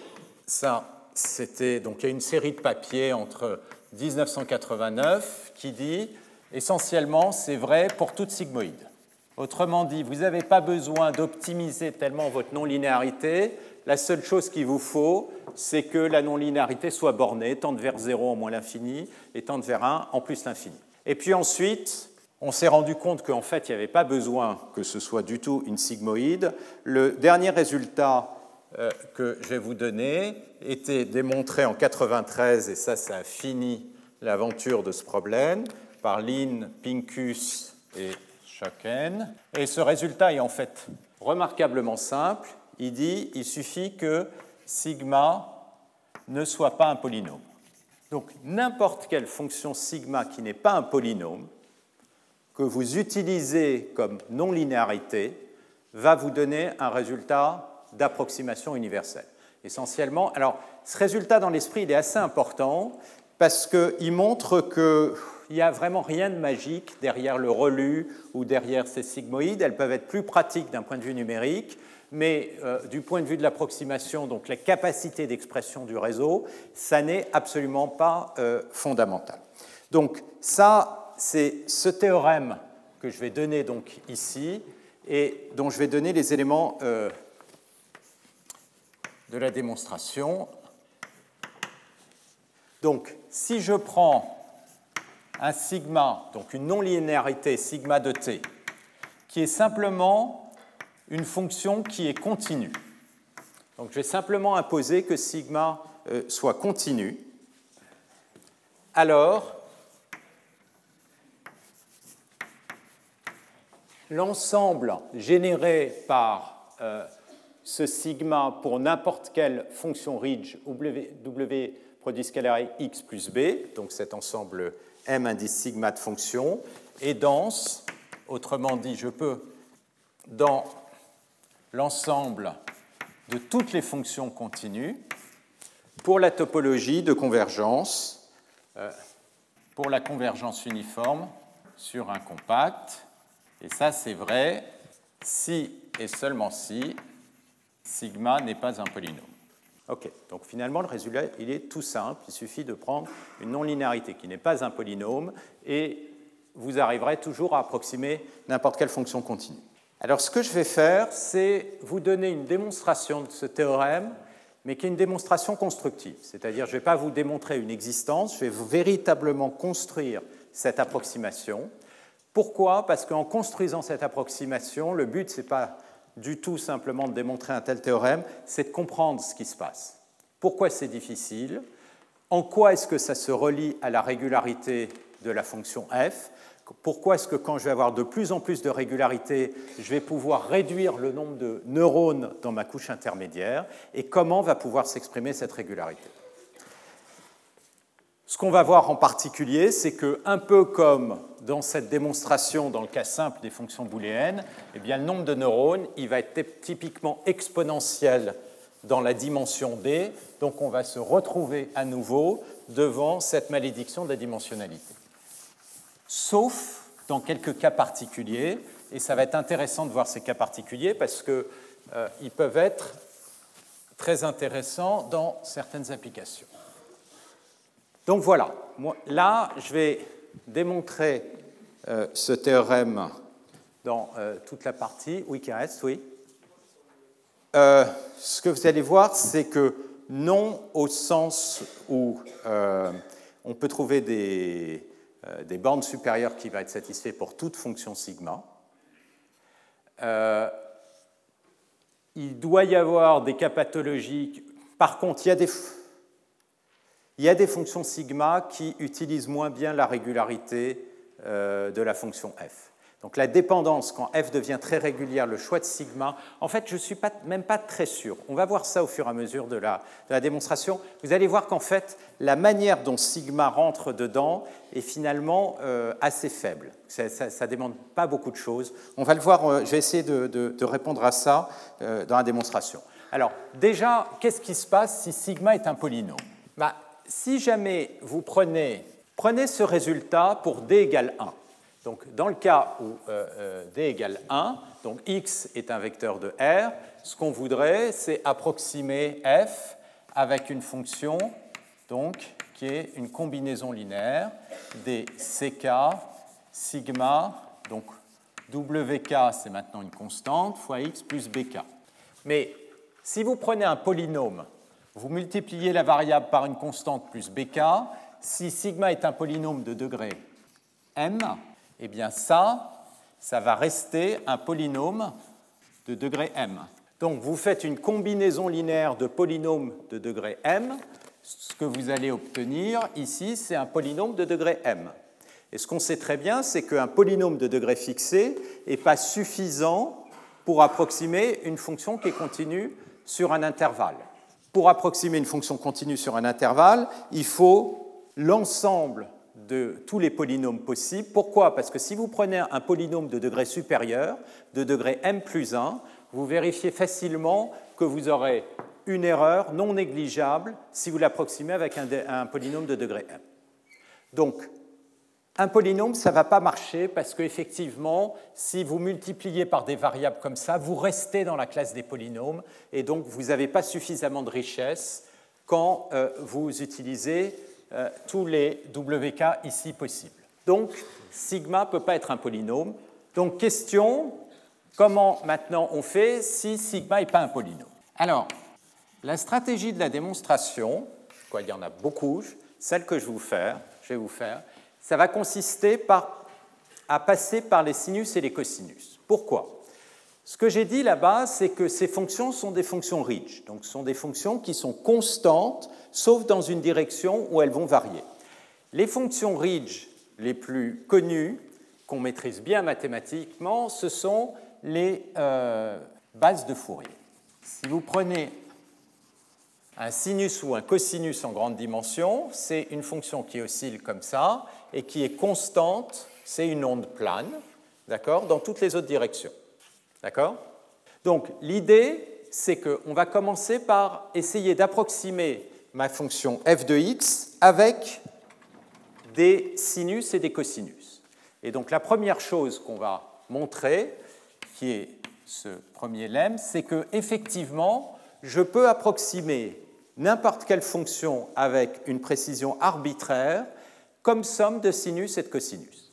Speaker 2: Ça, c'était donc il y a une série de papiers entre 1989 qui dit essentiellement c'est vrai pour toute sigmoïde. Autrement dit, vous n'avez pas besoin d'optimiser tellement votre non-linéarité la seule chose qu'il vous faut, c'est que la non-linéarité soit bornée, tende vers 0 en moins l'infini et tende vers 1 en plus l'infini. Et puis ensuite, on s'est rendu compte qu'en fait, il n'y avait pas besoin que ce soit du tout une sigmoïde. Le dernier résultat que je vais vous donner était démontré en 93, et ça, ça a fini l'aventure de ce problème, par Lin, Pincus et Schocken. Et ce résultat est en fait remarquablement simple il dit il suffit que sigma ne soit pas un polynôme. Donc n'importe quelle fonction sigma qui n'est pas un polynôme, que vous utilisez comme non-linéarité, va vous donner un résultat d'approximation universelle. Essentiellement, alors ce résultat dans l'esprit, il est assez important parce qu'il montre qu'il n'y a vraiment rien de magique derrière le relu ou derrière ces sigmoïdes. Elles peuvent être plus pratiques d'un point de vue numérique, mais euh, du point de vue de l'approximation, donc la capacité d'expression du réseau, ça n'est absolument pas euh, fondamental. Donc ça, c'est ce théorème que je vais donner donc ici et dont je vais donner les éléments euh, de la démonstration. Donc, si je prends un sigma, donc une non-linéarité sigma de t, qui est simplement une fonction qui est continue. Donc je vais simplement imposer que sigma euh, soit continu. Alors, l'ensemble généré par euh, ce sigma pour n'importe quelle fonction ridge w, w produit scalaire x plus b, donc cet ensemble m indice sigma de fonction, est dense. Autrement dit, je peux, dans l'ensemble de toutes les fonctions continues pour la topologie de convergence, euh, pour la convergence uniforme sur un compact. Et ça, c'est vrai si et seulement si sigma n'est pas un polynôme. OK, donc finalement, le résultat, il est tout simple. Il suffit de prendre une non-linéarité qui n'est pas un polynôme et vous arriverez toujours à approximer n'importe quelle fonction continue. Alors ce que je vais faire, c'est vous donner une démonstration de ce théorème, mais qui est une démonstration constructive. C'est-à-dire, je ne vais pas vous démontrer une existence, je vais véritablement construire cette approximation. Pourquoi? Parce qu'en construisant cette approximation, le but, ce n'est pas du tout simplement de démontrer un tel théorème, c'est de comprendre ce qui se passe. Pourquoi c'est difficile? En quoi est-ce que ça se relie à la régularité de la fonction f? Pourquoi est-ce que quand je vais avoir de plus en plus de régularité, je vais pouvoir réduire le nombre de neurones dans ma couche intermédiaire? Et comment va pouvoir s'exprimer cette régularité? Ce qu'on va voir en particulier, c'est que, un peu comme dans cette démonstration dans le cas simple des fonctions booléennes, eh bien, le nombre de neurones il va être typiquement exponentiel dans la dimension d, donc on va se retrouver à nouveau devant cette malédiction de la dimensionnalité sauf dans quelques cas particuliers. Et ça va être intéressant de voir ces cas particuliers parce qu'ils euh, peuvent être très intéressants dans certaines applications. Donc voilà, là, je vais démontrer euh, ce théorème dans euh, toute la partie. Oui, qui reste, oui. ce que vous allez voir, c'est que non au sens où on peut trouver des, euh, des bornes supérieures qui va être satisfait pour toute fonction sigma. Euh, il doit y avoir des cas pathologiques. Par contre, il y a des, il y a des fonctions sigma qui utilisent moins bien la régularité euh, de la fonction f. Donc la dépendance, quand f devient très régulière, le choix de sigma, en fait, je ne suis même pas très sûr. On va voir ça au fur et à mesure de la, démonstration. Vous allez voir qu'en fait, la manière dont sigma rentre dedans est finalement euh, assez faible. Ça ne demande pas beaucoup de choses. On va le voir, euh, je vais essayer de, répondre à ça euh, dans la démonstration. Alors, déjà, qu'est-ce qui se passe si sigma est un polynôme? Bah, Si jamais vous prenez, prenez ce résultat pour d égale 1. Donc, dans le cas où euh, euh, d égale 1, donc x est un vecteur de R, ce qu'on voudrait, c'est approximer f avec une fonction donc, qui est une combinaison linéaire des ck, sigma, donc wk, c'est maintenant une constante, fois x plus bk. Mais si vous prenez un polynôme, vous multipliez la variable par une constante plus bk, si sigma est un polynôme de degré m, eh bien ça, ça va rester un polynôme de degré m. Donc vous faites une combinaison linéaire de polynômes de degré m. Ce que vous allez obtenir ici, c'est un polynôme de degré m. Et ce qu'on sait très bien, c'est qu'un polynôme de degré fixé n'est pas suffisant pour approximer une fonction qui est continue sur un intervalle. Pour approximer une fonction continue sur un intervalle, il faut l'ensemble de tous les polynômes possibles. Pourquoi? Parce que si vous prenez un polynôme de degré supérieur, de degré m plus 1, vous vérifiez facilement que vous aurez une erreur non négligeable si vous l'approximez avec un, polynôme de degré m. Donc, un polynôme, ça ne va pas marcher parce qu'effectivement, si vous multipliez par des variables comme ça, vous restez dans la classe des polynômes et donc vous n'avez pas suffisamment de richesse quand euh, vous utilisez euh, tous les WK ici possibles. Donc, sigma ne peut pas être un polynôme. Donc, question, comment maintenant on fait si sigma n'est pas un polynôme? Alors, la stratégie de la démonstration, quoi, il y en a beaucoup, celle que je vais vous faire, je vais vous faire ça va consister par, à passer par les sinus et les cosinus. Pourquoi? Ce que j'ai dit là-bas, c'est que ces fonctions sont des fonctions ridge, donc ce sont des fonctions qui sont constantes sauf dans une direction où elles vont varier. Les fonctions ridge les plus connues, qu'on maîtrise bien mathématiquement, ce sont les euh, bases de Fourier. Si vous prenez un sinus ou un cosinus en grande dimension, c'est une fonction qui oscille comme ça et qui est constante, c'est une onde plane, d'accord, dans toutes les autres directions. D'accord Donc l'idée, c'est qu'on va commencer par essayer d'approximer ma fonction f de x avec des sinus et des cosinus. Et donc la première chose qu'on va montrer, qui est ce premier lemme, c'est que effectivement, je peux approximer n'importe quelle fonction avec une précision arbitraire comme somme de sinus et de cosinus.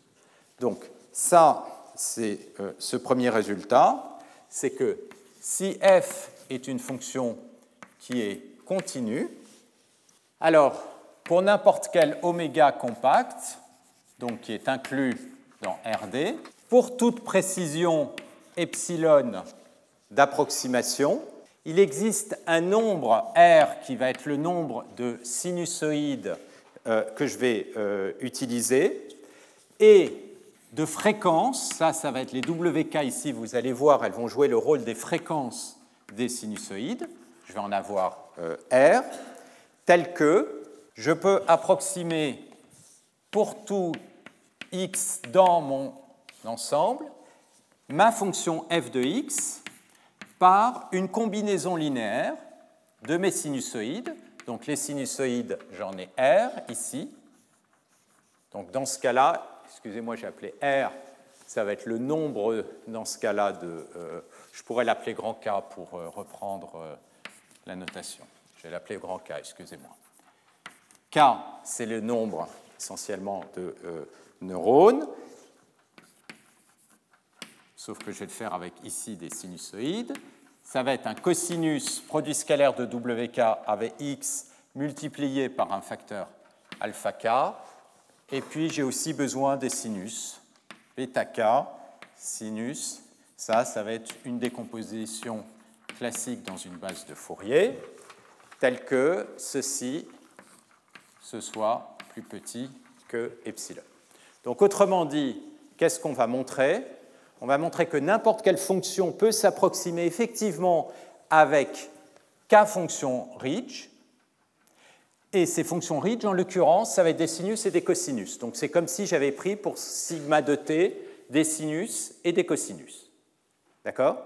Speaker 2: Donc ça, c'est euh, ce premier résultat, c'est que si f est une fonction qui est continue, alors, pour n'importe quel oméga compact, donc qui est inclus dans RD, pour toute précision epsilon d'approximation, il existe un nombre R qui va être le nombre de sinusoïdes euh, que je vais euh, utiliser et de fréquences, ça, ça va être les WK ici, vous allez voir, elles vont jouer le rôle des fréquences des sinusoïdes. Je vais en avoir euh, R tel que je peux approximer pour tout x dans mon ensemble ma fonction f de x par une combinaison linéaire de mes sinusoïdes. Donc les sinusoïdes, j'en ai R ici. Donc dans ce cas-là, excusez-moi, j'ai appelé R, ça va être le nombre dans ce cas-là de... Euh, je pourrais l'appeler grand K pour euh, reprendre euh, la notation. Je vais l'appeler grand K, excusez-moi. K, c'est le nombre essentiellement de neurones, sauf que je vais le faire avec ici des sinusoïdes. Ça va être un cosinus produit scalaire de WK avec x multiplié par un facteur alpha k. Et puis j'ai aussi besoin des sinus. Bêta k, sinus, ça, ça va être une décomposition classique dans une base de Fourier, tel que ceci, ce soit plus petit que epsilon. Donc autrement dit, qu'est-ce qu'on va montrer? On va montrer que n'importe quelle fonction peut s'approximer effectivement avec k fonctions Ridge. Et ces fonctions Ridge, en l'occurrence, ça va être des sinus et des cosinus. Donc c'est comme si j'avais pris pour sigma de t des sinus et des cosinus. D'accord?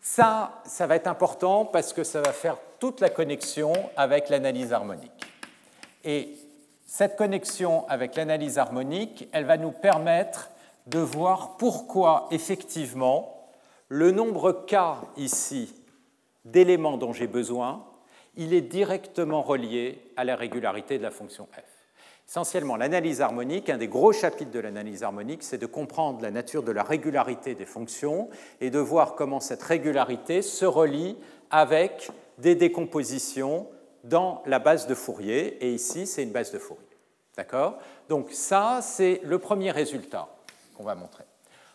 Speaker 2: Ça, ça va être important parce que ça va faire toute la connexion avec l'analyse harmonique. Et cette connexion avec l'analyse harmonique, elle va nous permettre de voir pourquoi effectivement le nombre k ici d'éléments dont j'ai besoin, il est directement relié à la régularité de la fonction f. Essentiellement, l'analyse harmonique, un des gros chapitres de l'analyse harmonique, c'est de comprendre la nature de la régularité des fonctions et de voir comment cette régularité se relie avec des décompositions dans la base de Fourier. Et ici, c'est une base de Fourier. D'accord? Donc ça, c'est le premier résultat qu'on va montrer.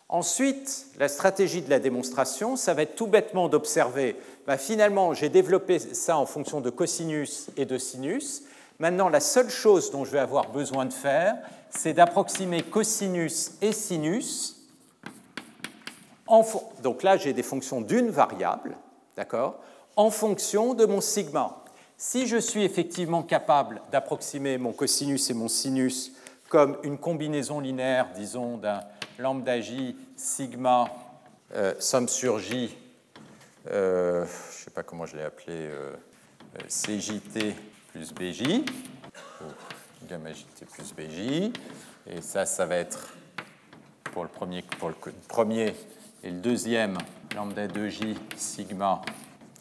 Speaker 2: Ensuite, la stratégie de la démonstration, ça va être tout bêtement d'observer, bah, finalement, j'ai développé ça en fonction de cosinus et de sinus, Maintenant, la seule chose dont je vais avoir besoin de faire, c'est d'approximer cosinus et sinus. Donc là, j'ai des fonctions d'une variable, d'accord, en fonction de mon sigma. Si je suis effectivement capable d'approximer mon cosinus et mon sinus comme une combinaison linéaire, disons, d'un lambda j sigma euh, somme sur j, euh, je ne sais pas comment je l'ai appelé, euh, CJT plus BJ, ou gamma JT plus BJ. Et ça, ça va être pour le premier, pour le premier et le deuxième, lambda 2J sigma.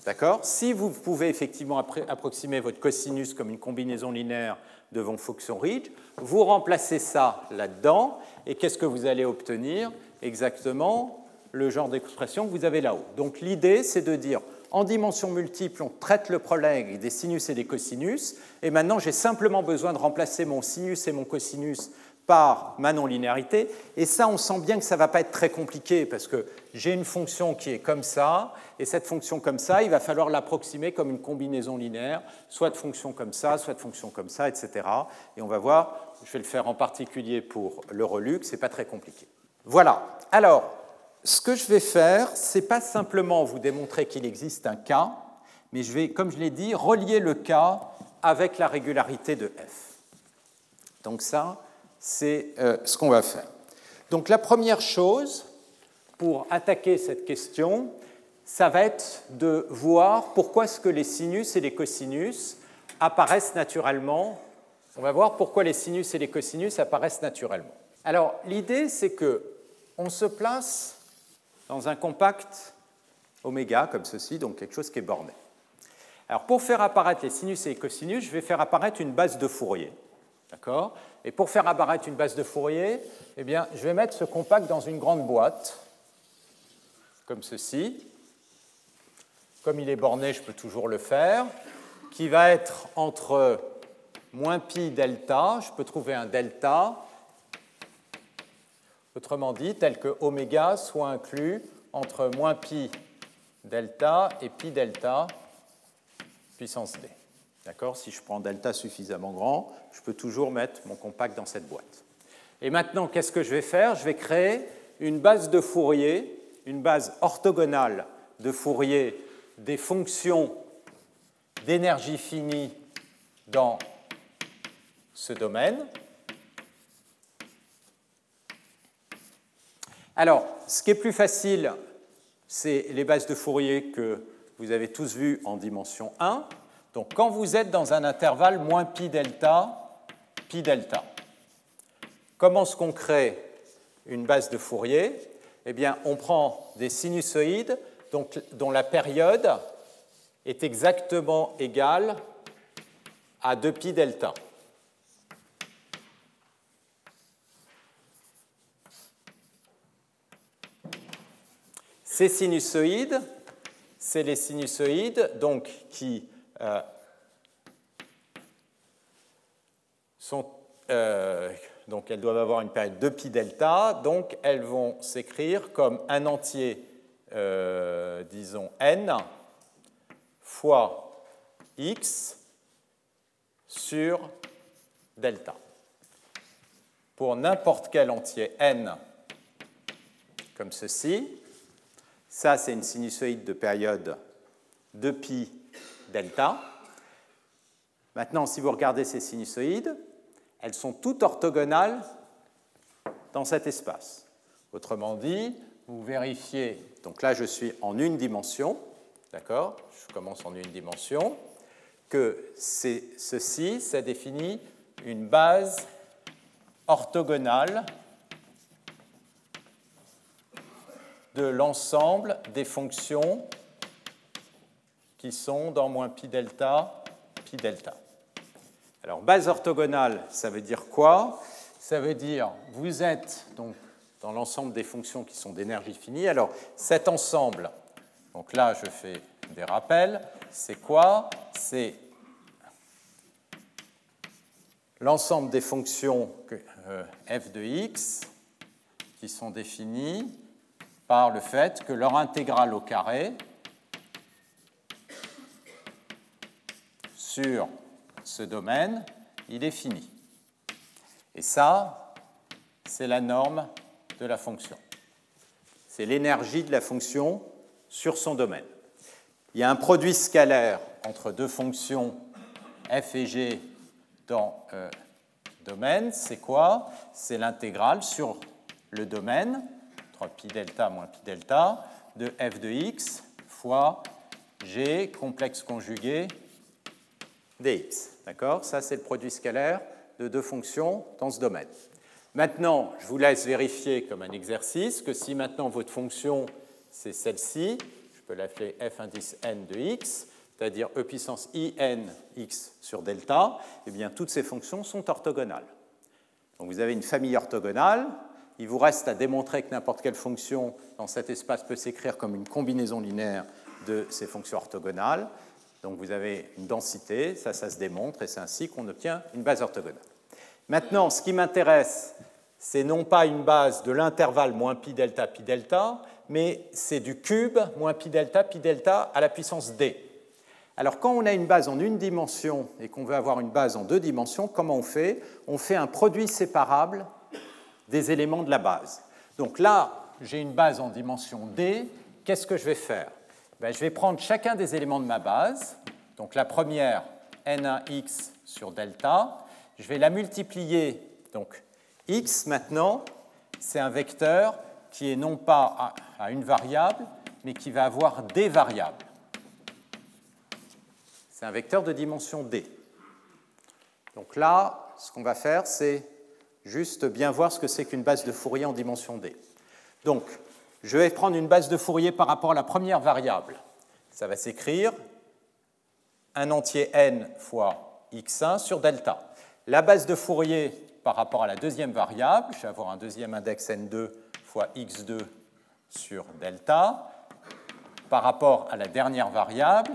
Speaker 2: D'accord? Si vous pouvez effectivement approximer votre cosinus comme une combinaison linéaire de vos fonctions Ridge, vous remplacez ça là-dedans, et qu'est-ce que vous allez obtenir Exactement? Le genre d'expression que vous avez là-haut. Donc l'idée, c'est de dire, en dimension multiple, on traite le problème des sinus et des cosinus, et maintenant j'ai simplement besoin de remplacer mon sinus et mon cosinus par ma non-linéarité, et ça on sent bien que ça ne va pas être très compliqué, parce que j'ai une fonction qui est comme ça, et cette fonction comme ça, il va falloir l'approximer comme une combinaison linéaire, soit de fonctions comme ça, soit de fonctions comme ça, etc. Et on va voir, je vais le faire en particulier pour le relux, c'est pas très compliqué. Voilà. Alors, ce que je vais faire, ce n'est pas simplement vous démontrer qu'il existe un cas, mais je vais, comme je l'ai dit, relier le cas avec la régularité de f. Donc ça, c'est euh, ce qu'on va faire. Donc la première chose pour attaquer cette question, ça va être de voir pourquoi est-ce que les sinus et les cosinus apparaissent naturellement. On va voir pourquoi les sinus et les cosinus apparaissent naturellement. Alors l'idée, c'est que on se place dans un compact oméga comme ceci, donc quelque chose qui est borné. Alors pour faire apparaître les sinus et les cosinus, je vais faire apparaître une base de Fourier. D'accord? Et pour faire apparaître une base de Fourier, eh bien, je vais mettre ce compact dans une grande boîte, comme ceci. Comme il est borné, je peux toujours le faire, qui va être entre moins pi delta, je peux trouver un delta, Autrement dit, tel que oméga soit inclus entre moins pi delta et pi delta puissance d. D'accord? Si je prends delta suffisamment grand, je peux toujours mettre mon compact dans cette boîte. Et maintenant, qu'est-ce que je vais faire? Je vais créer une base de Fourier, une base orthogonale de Fourier des fonctions d'énergie finie dans ce domaine. Alors, ce qui est plus facile, c'est les bases de Fourier que vous avez tous vues en dimension 1. Donc, quand vous êtes dans un intervalle moins pi delta, pi delta, comment est-ce qu'on crée une base de Fourier? Eh bien, on prend des sinusoïdes dont la période est exactement égale à 2 pi delta. Ces sinusoïdes, c'est les sinusoïdes donc, qui euh. Euh, donc elles doivent avoir une période de pi delta, donc elles vont s'écrire comme un entier euh, disons, n fois x sur delta. Pour n'importe quel entier n comme ceci, ça c'est une sinusoïde de période de pi delta. Maintenant, si vous regardez ces sinusoïdes, elles sont toutes orthogonales dans cet espace. Autrement dit, vous vérifiez, donc là je suis en une dimension, d'accord? Je commence en une dimension, que ceci, ça définit une base orthogonale de l'ensemble des fonctions qui sont dans moins pi delta, pi delta. Alors, base orthogonale, ça veut dire quoi? Ça veut dire, vous êtes donc dans l'ensemble des fonctions qui sont d'énergie finie. Alors, cet ensemble, donc là, je fais des rappels, c'est quoi? C'est l'ensemble des fonctions euh, f de x qui sont définies par le fait que leur intégrale au carré sur ce domaine, il est fini. Et ça, c'est la norme de la fonction. C'est l'énergie de la fonction sur son domaine. Il y a un produit scalaire entre deux fonctions f et g dans euh, domaine. C'est quoi? C'est l'intégrale sur le domaine, 3 pi delta moins pi delta, de f de x fois g complexe conjugué dx. D'accord? Ça, c'est le produit scalaire de deux fonctions dans ce domaine. Maintenant, je vous laisse vérifier comme un exercice que si maintenant votre fonction, c'est celle-ci, je peux l'appeler f indice n de x, c'est-à-dire e puissance i n x sur delta, eh bien, toutes ces fonctions sont orthogonales. Donc vous avez une famille orthogonale. Il vous reste à démontrer que n'importe quelle fonction dans cet espace peut s'écrire comme une combinaison linéaire de ces fonctions orthogonales. Donc vous avez une densité, ça, ça se démontre, et c'est ainsi qu'on obtient une base orthogonale. Maintenant, ce qui m'intéresse, c'est non pas une base de l'intervalle moins pi delta pi delta, mais c'est du cube moins pi delta pi delta à la puissance d. Alors quand on a une base en une dimension et qu'on veut avoir une base en deux dimensions, comment on fait? On fait un produit séparable des éléments de la base. Donc là, j'ai une base en dimension d. Qu'est-ce que je vais faire? Ben, je vais prendre chacun des éléments de ma base. Donc la première, n1x sur delta. Je vais la multiplier. Donc x maintenant, c'est un vecteur qui est non pas à une variable, mais qui va avoir des variables. C'est un vecteur de dimension d. Donc là, ce qu'on va faire, c'est juste bien voir ce que c'est qu'une base de Fourier en dimension d. Donc, je vais prendre une base de Fourier par rapport à la première variable. Ça va s'écrire un entier n fois x1 sur delta. La base de Fourier par rapport à la deuxième variable, je vais avoir un deuxième index n2 fois x2 sur delta. Par rapport à la dernière variable,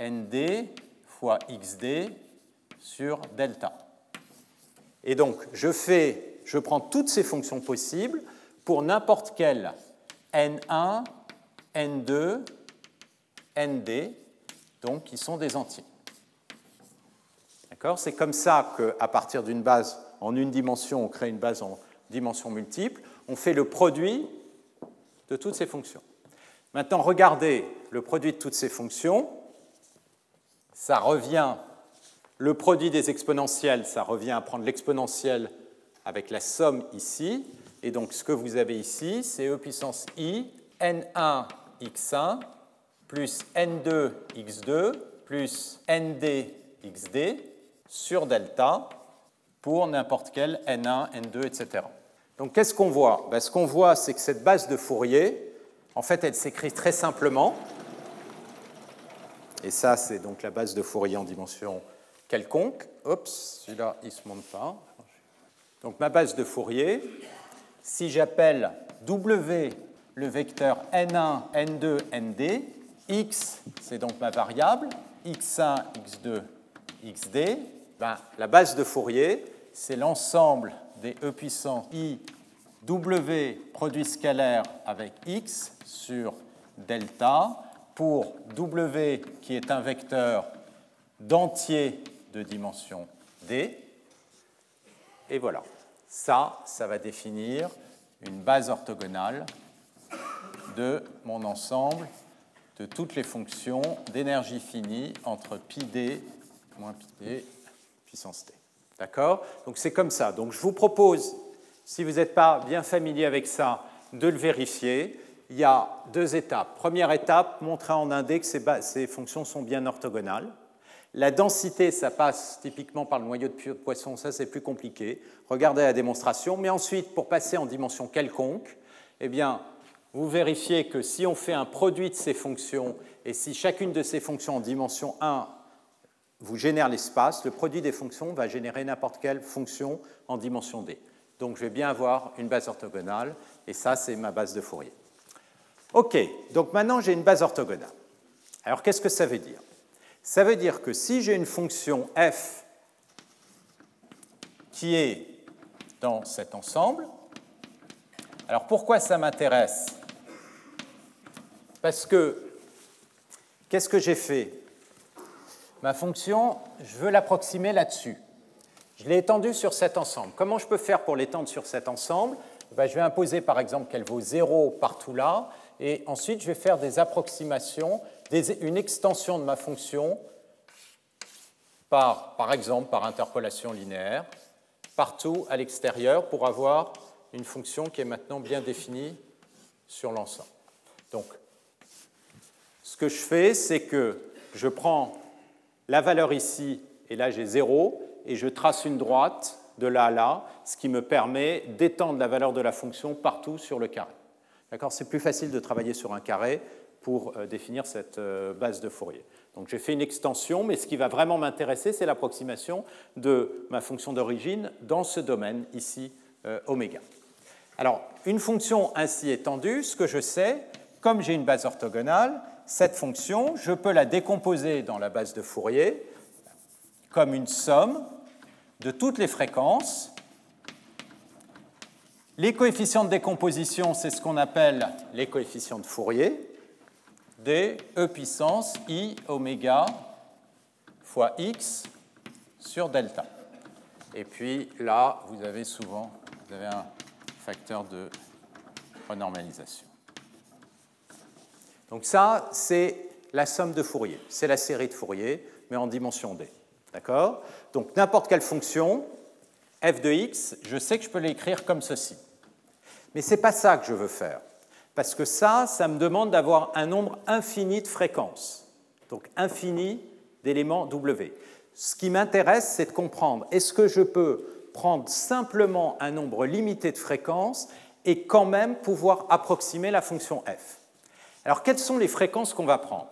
Speaker 2: nd fois xd sur delta. Et donc, je, fais, je prends toutes ces fonctions possibles pour n'importe quel n1, n2, nd, donc qui sont des entiers. D'accord? C'est comme ça qu'à partir d'une base en une dimension, on crée une base en dimension multiple. On fait le produit de toutes ces fonctions. Maintenant, regardez le produit de toutes ces fonctions. Ça revient, le produit des exponentielles, ça revient à prendre l'exponentielle avec la somme ici. Et donc, ce que vous avez ici, c'est e puissance i, n1 x1 plus n2 x2 plus nd xd sur delta pour n'importe quel n1, n2, etc. Donc qu'est-ce qu'on voit? Ben, Ce qu'on voit, c'est que cette base de Fourier, en fait, elle s'écrit très simplement. Et ça, c'est donc la base de Fourier en dimension quelconque. Oups, celui-là, il ne se monte pas. Donc ma base de Fourier, si j'appelle W le vecteur n1, n2, nd, x, c'est donc ma variable, x1, x2, xd, ben, la base de Fourier, c'est l'ensemble des e puissant i W produit scalaire avec X sur delta pour W qui est un vecteur d'entier de dimension D. Et voilà. Ça, ça va définir une base orthogonale de mon ensemble de toutes les fonctions d'énergie finie entre pi d moins pi d puissance t. D'accord? Donc c'est comme ça. Donc je vous propose, si vous n'êtes pas bien familier avec ça, de le vérifier. Il y a deux étapes. Première étape, montrer en indé que ces, ces fonctions sont bien orthogonales. La densité, ça passe typiquement par le noyau de poisson, ça c'est plus compliqué. Regardez la démonstration. Mais ensuite, pour passer en dimension quelconque, eh bien, vous vérifiez que si on fait un produit de ces fonctions et si chacune de ces fonctions en dimension 1 vous génère l'espace, le produit des fonctions va générer n'importe quelle fonction en dimension D. Donc je vais bien avoir une base orthogonale et ça c'est ma base de Fourier. OK, donc maintenant j'ai une base orthogonale. Alors qu'est-ce que ça veut dire? Ça veut dire que si j'ai une fonction f qui est dans cet ensemble, alors pourquoi ça m'intéresse? Parce que, qu'est-ce que j'ai fait? Ma fonction, je veux l'approximer là-dessus. Je l'ai étendue sur cet ensemble. Comment je peux faire pour l'étendre sur cet ensemble? Ben, Je vais imposer par exemple qu'elle vaut 0 partout là, et ensuite je vais faire des approximations, une extension de ma fonction par, par exemple par interpolation linéaire, partout à l'extérieur pour avoir une fonction qui est maintenant bien définie sur l'ensemble. Donc, ce que je fais, c'est que je prends la valeur ici, et là j'ai 0, et je trace une droite de là à là, ce qui me permet d'étendre la valeur de la fonction partout sur le carré. D'accord? C'est plus facile de travailler sur un carré pour euh, définir cette euh, base de Fourier. Donc j'ai fait une extension, mais ce qui va vraiment m'intéresser, c'est l'approximation de ma fonction d'origine dans ce domaine ici, euh, oméga. Alors, une fonction ainsi étendue, ce que je sais, comme j'ai une base orthogonale, cette fonction, je peux la décomposer dans la base de Fourier comme une somme de toutes les fréquences. Les coefficients de décomposition, c'est ce qu'on appelle les coefficients de Fourier, d e puissance i oméga fois x sur delta. Et puis là, vous avez souvent vous avez un facteur de renormalisation. Donc ça, c'est la somme de Fourier. C'est la série de Fourier, mais en dimension d. D'accord? Donc n'importe quelle fonction, f de x, je sais que je peux l'écrire comme ceci. Mais ce n'est pas ça que je veux faire. Parce que ça, ça me demande d'avoir un nombre infini de fréquences. Donc infini d'éléments W. Ce qui m'intéresse, c'est de comprendre, est-ce que je peux prendre simplement un nombre limité de fréquences et quand même pouvoir approximer la fonction f? Alors, quelles sont les fréquences qu'on va prendre?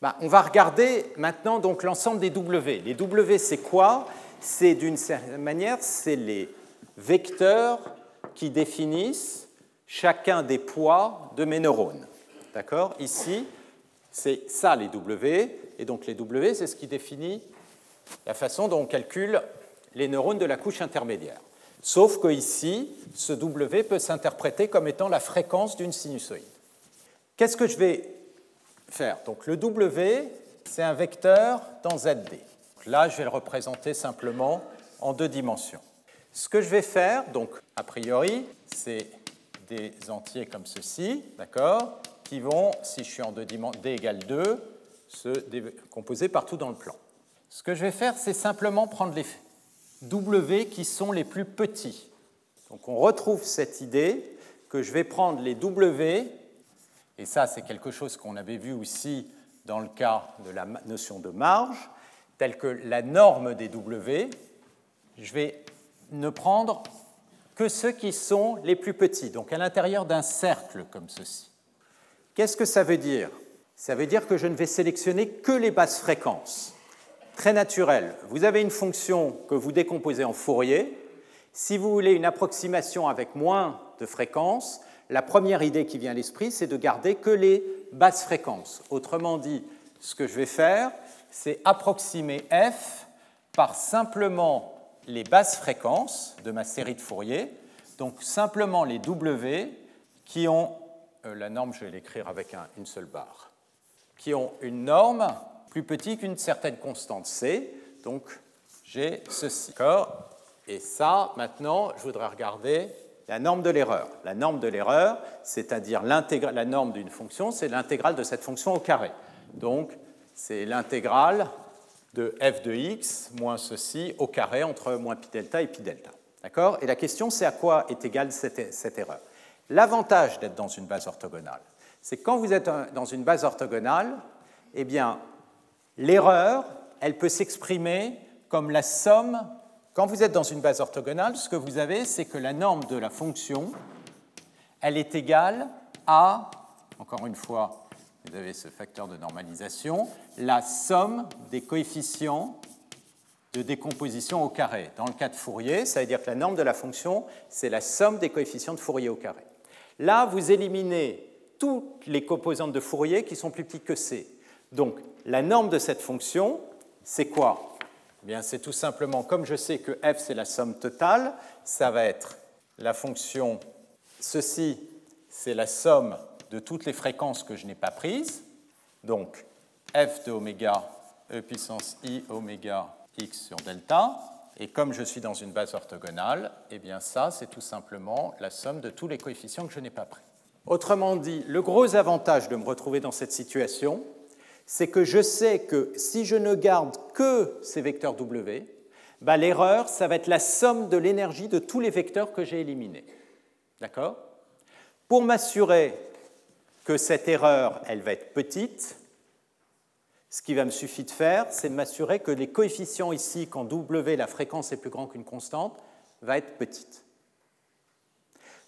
Speaker 2: Ben, On va regarder maintenant donc l'ensemble des W. Les W, c'est quoi? C'est d'une certaine manière, c'est les vecteurs qui définissent chacun des poids de mes neurones. D'accord? Ici, c'est ça les W, et donc les W, c'est ce qui définit la façon dont on calcule les neurones de la couche intermédiaire. Sauf que ici, ce W peut s'interpréter comme étant la fréquence d'une sinusoïde. Qu'est-ce que je vais faire? Donc le W, c'est un vecteur dans ZD. là, je vais le représenter simplement en deux dimensions. Ce que je vais faire, donc a priori, c'est des entiers comme ceci, d'accord, qui vont, si je suis en deux dimensions, d égale 2, se décomposer partout dans le plan. Ce que je vais faire, c'est simplement prendre les W qui sont les plus petits. Donc on retrouve cette idée que je vais prendre les W et ça, c'est quelque chose qu'on avait vu aussi dans le cas de la notion de marge, telle que la norme des W, je vais ne prendre que ceux qui sont les plus petits, donc à l'intérieur d'un cercle comme ceci. Qu'est-ce que ça veut dire? Ça veut dire que je ne vais sélectionner que les basses fréquences. Très naturel. Vous avez une fonction que vous décomposez en Fourier. Si vous voulez une approximation avec moins de fréquences, la première idée qui vient à l'esprit, c'est de garder que les basses fréquences. Autrement dit, ce que je vais faire, c'est approximer f par simplement les basses fréquences de ma série de Fourier, donc simplement les W qui ont, euh, la norme je vais l'écrire avec une seule barre, qui ont une norme plus petite qu'une certaine constante C, donc j'ai ceci. Et ça, maintenant, je voudrais regarder la norme de l'erreur. La norme de l'erreur, c'est-à-dire la norme d'une fonction, c'est l'intégrale de cette fonction au carré. Donc, c'est l'intégrale de f de x moins ceci au carré entre moins pi delta et pi delta. D'accord? Et la question, c'est à quoi est égale cette, cette erreur? L'avantage d'être dans une base orthogonale, c'est quand vous êtes dans une base orthogonale, eh bien, l'erreur, elle peut s'exprimer comme la somme. Quand vous êtes dans une base orthogonale, ce que vous avez, c'est que la norme de la fonction, elle est égale à, encore une fois, vous avez ce facteur de normalisation, la somme des coefficients de décomposition au carré. Dans le cas de Fourier, ça veut dire que la norme de la fonction, c'est la somme des coefficients de Fourier au carré. Là, vous éliminez toutes les composantes de Fourier qui sont plus petites que C. Donc, la norme de cette fonction, c'est quoi? Eh c'est tout simplement, comme je sais que f c'est la somme totale, ça va être la fonction, ceci c'est la somme de toutes les fréquences que je n'ai pas prises, donc f de oméga e puissance i oméga x sur delta, et comme je suis dans une base orthogonale, eh bien ça c'est tout simplement la somme de tous les coefficients que je n'ai pas pris. Autrement dit, le gros avantage de me retrouver dans cette situation, c'est que je sais que si je ne garde que ces vecteurs W, bah, l'erreur, ça va être la somme de l'énergie de tous les vecteurs que j'ai éliminés. D'accord? Pour m'assurer que cette erreur, elle va être petite, ce qui va me suffire de faire, c'est de m'assurer que les coefficients ici, quand W, la fréquence est plus grande qu'une constante, va être petite.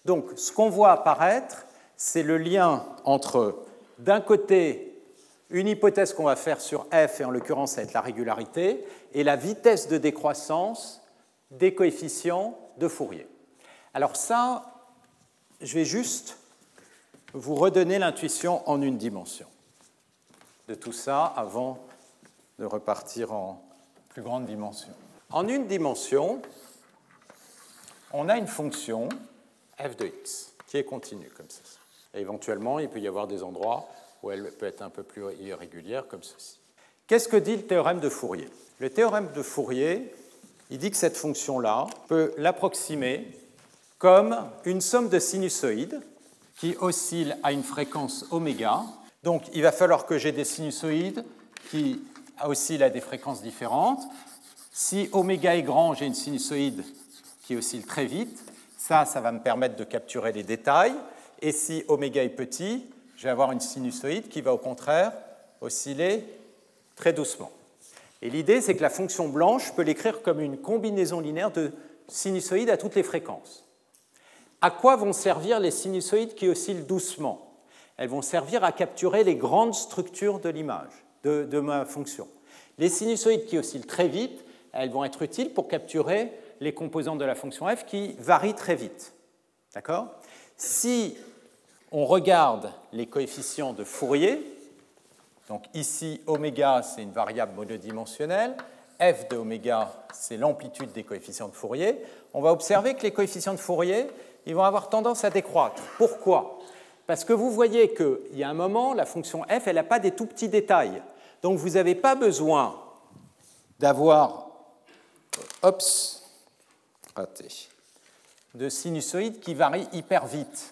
Speaker 2: Donc, ce qu'on voit apparaître, c'est le lien entre, d'un côté, une hypothèse qu'on va faire sur f, et en l'occurrence ça va être la régularité, et la vitesse de décroissance des coefficients de Fourier. Alors ça, je vais juste vous redonner l'intuition en une dimension de tout ça avant de repartir en plus grande dimension. En une dimension, on a une fonction f de x qui est continue comme. Et éventuellement, il peut y avoir des endroits ou elle peut être un peu plus irrégulière comme ceci. Qu'est-ce que dit le théorème de Fourier? Le théorème de Fourier, il dit que cette fonction-là peut l'approximer comme une somme de sinusoïdes qui oscillent à une fréquence oméga. Donc il va falloir que j'ai des sinusoïdes qui oscillent à des fréquences différentes. Si oméga est grand, j'ai une sinusoïde qui oscille très vite. Ça, ça va me permettre de capturer les détails. Et si oméga est petit, je vais avoir une sinusoïde qui va au contraire osciller très doucement. Et l'idée, c'est que la fonction blanche peut l'écrire comme une combinaison linéaire de sinusoïdes à toutes les fréquences. À quoi vont servir les sinusoïdes qui oscillent doucement Elles vont servir à capturer les grandes structures de l'image, de, ma fonction. Les sinusoïdes qui oscillent très vite, elles vont être utiles pour capturer les composantes de la fonction f qui varient très vite. D'accord? Si on regarde les coefficients de Fourier. Donc ici, oméga, c'est une variable monodimensionnelle. f de oméga, c'est l'amplitude des coefficients de Fourier. On va observer que les coefficients de Fourier, ils vont avoir tendance à décroître. Pourquoi? Parce que vous voyez qu'il y a un moment, la fonction f, elle n'a pas des tout petits détails. Donc vous n'avez pas besoin d'avoir de sinusoïdes qui varient hyper vite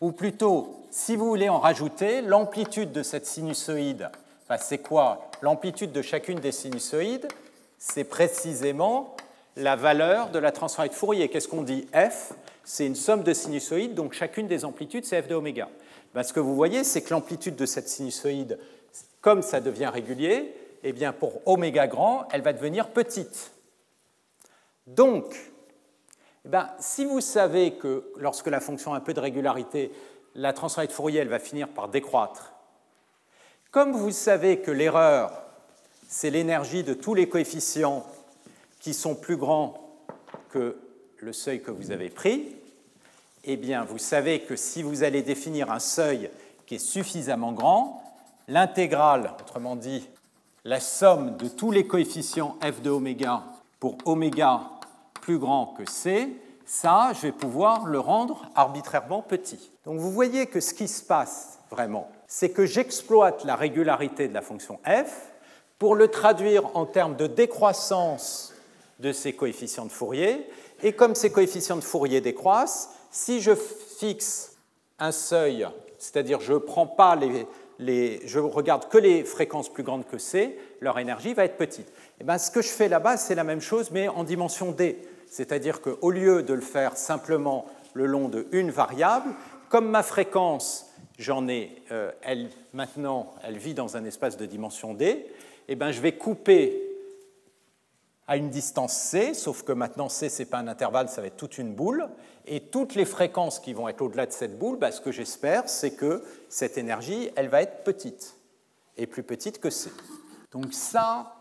Speaker 2: ou plutôt, si vous voulez en rajouter, l'amplitude de cette sinusoïde, c'est quoi? L'amplitude de chacune des sinusoïdes, c'est précisément la valeur de la transformée de Fourier. Qu'est-ce qu'on dit? F C'est une somme de sinusoïdes, donc chacune des amplitudes, c'est f de oméga. Ben, ce que vous voyez, c'est que l'amplitude de cette sinusoïde, comme ça devient régulier, eh bien pour oméga grand, elle va devenir petite. Donc, eh ben, si vous savez que lorsque la fonction a un peu de régularité, la transformée de Fourier elle va finir par décroître, comme vous savez que l'erreur, c'est l'énergie de tous les coefficients qui sont plus grands que le seuil que vous avez pris, eh bien, vous savez que si vous allez définir un seuil qui est suffisamment grand, l'intégrale, autrement dit, la somme de tous les coefficients f de oméga pour oméga plus grand que C, ça, je vais pouvoir le rendre arbitrairement petit. Donc vous voyez que ce qui se passe vraiment, c'est que j'exploite la régularité de la fonction f pour le traduire en termes de décroissance de ces coefficients de Fourier. Et comme ces coefficients de Fourier décroissent, si je fixe un seuil, c'est-à-dire je prends pas les, je regarde que les fréquences plus grandes que c, leur énergie va être petite. Et eh bien, ce que je fais là-bas, c'est la même chose, mais en dimension d. C'est-à-dire qu'au lieu de le faire simplement le long de une variable, comme ma fréquence, j'en ai, euh, elle, maintenant, elle vit dans un espace de dimension d, eh ben, je vais couper à une distance c, sauf que maintenant c, ce n'est pas un intervalle, ça va être toute une boule, et toutes les fréquences qui vont être au-delà de cette boule, ben, ce que j'espère, c'est que cette énergie, elle va être petite, et plus petite que c. Donc ça,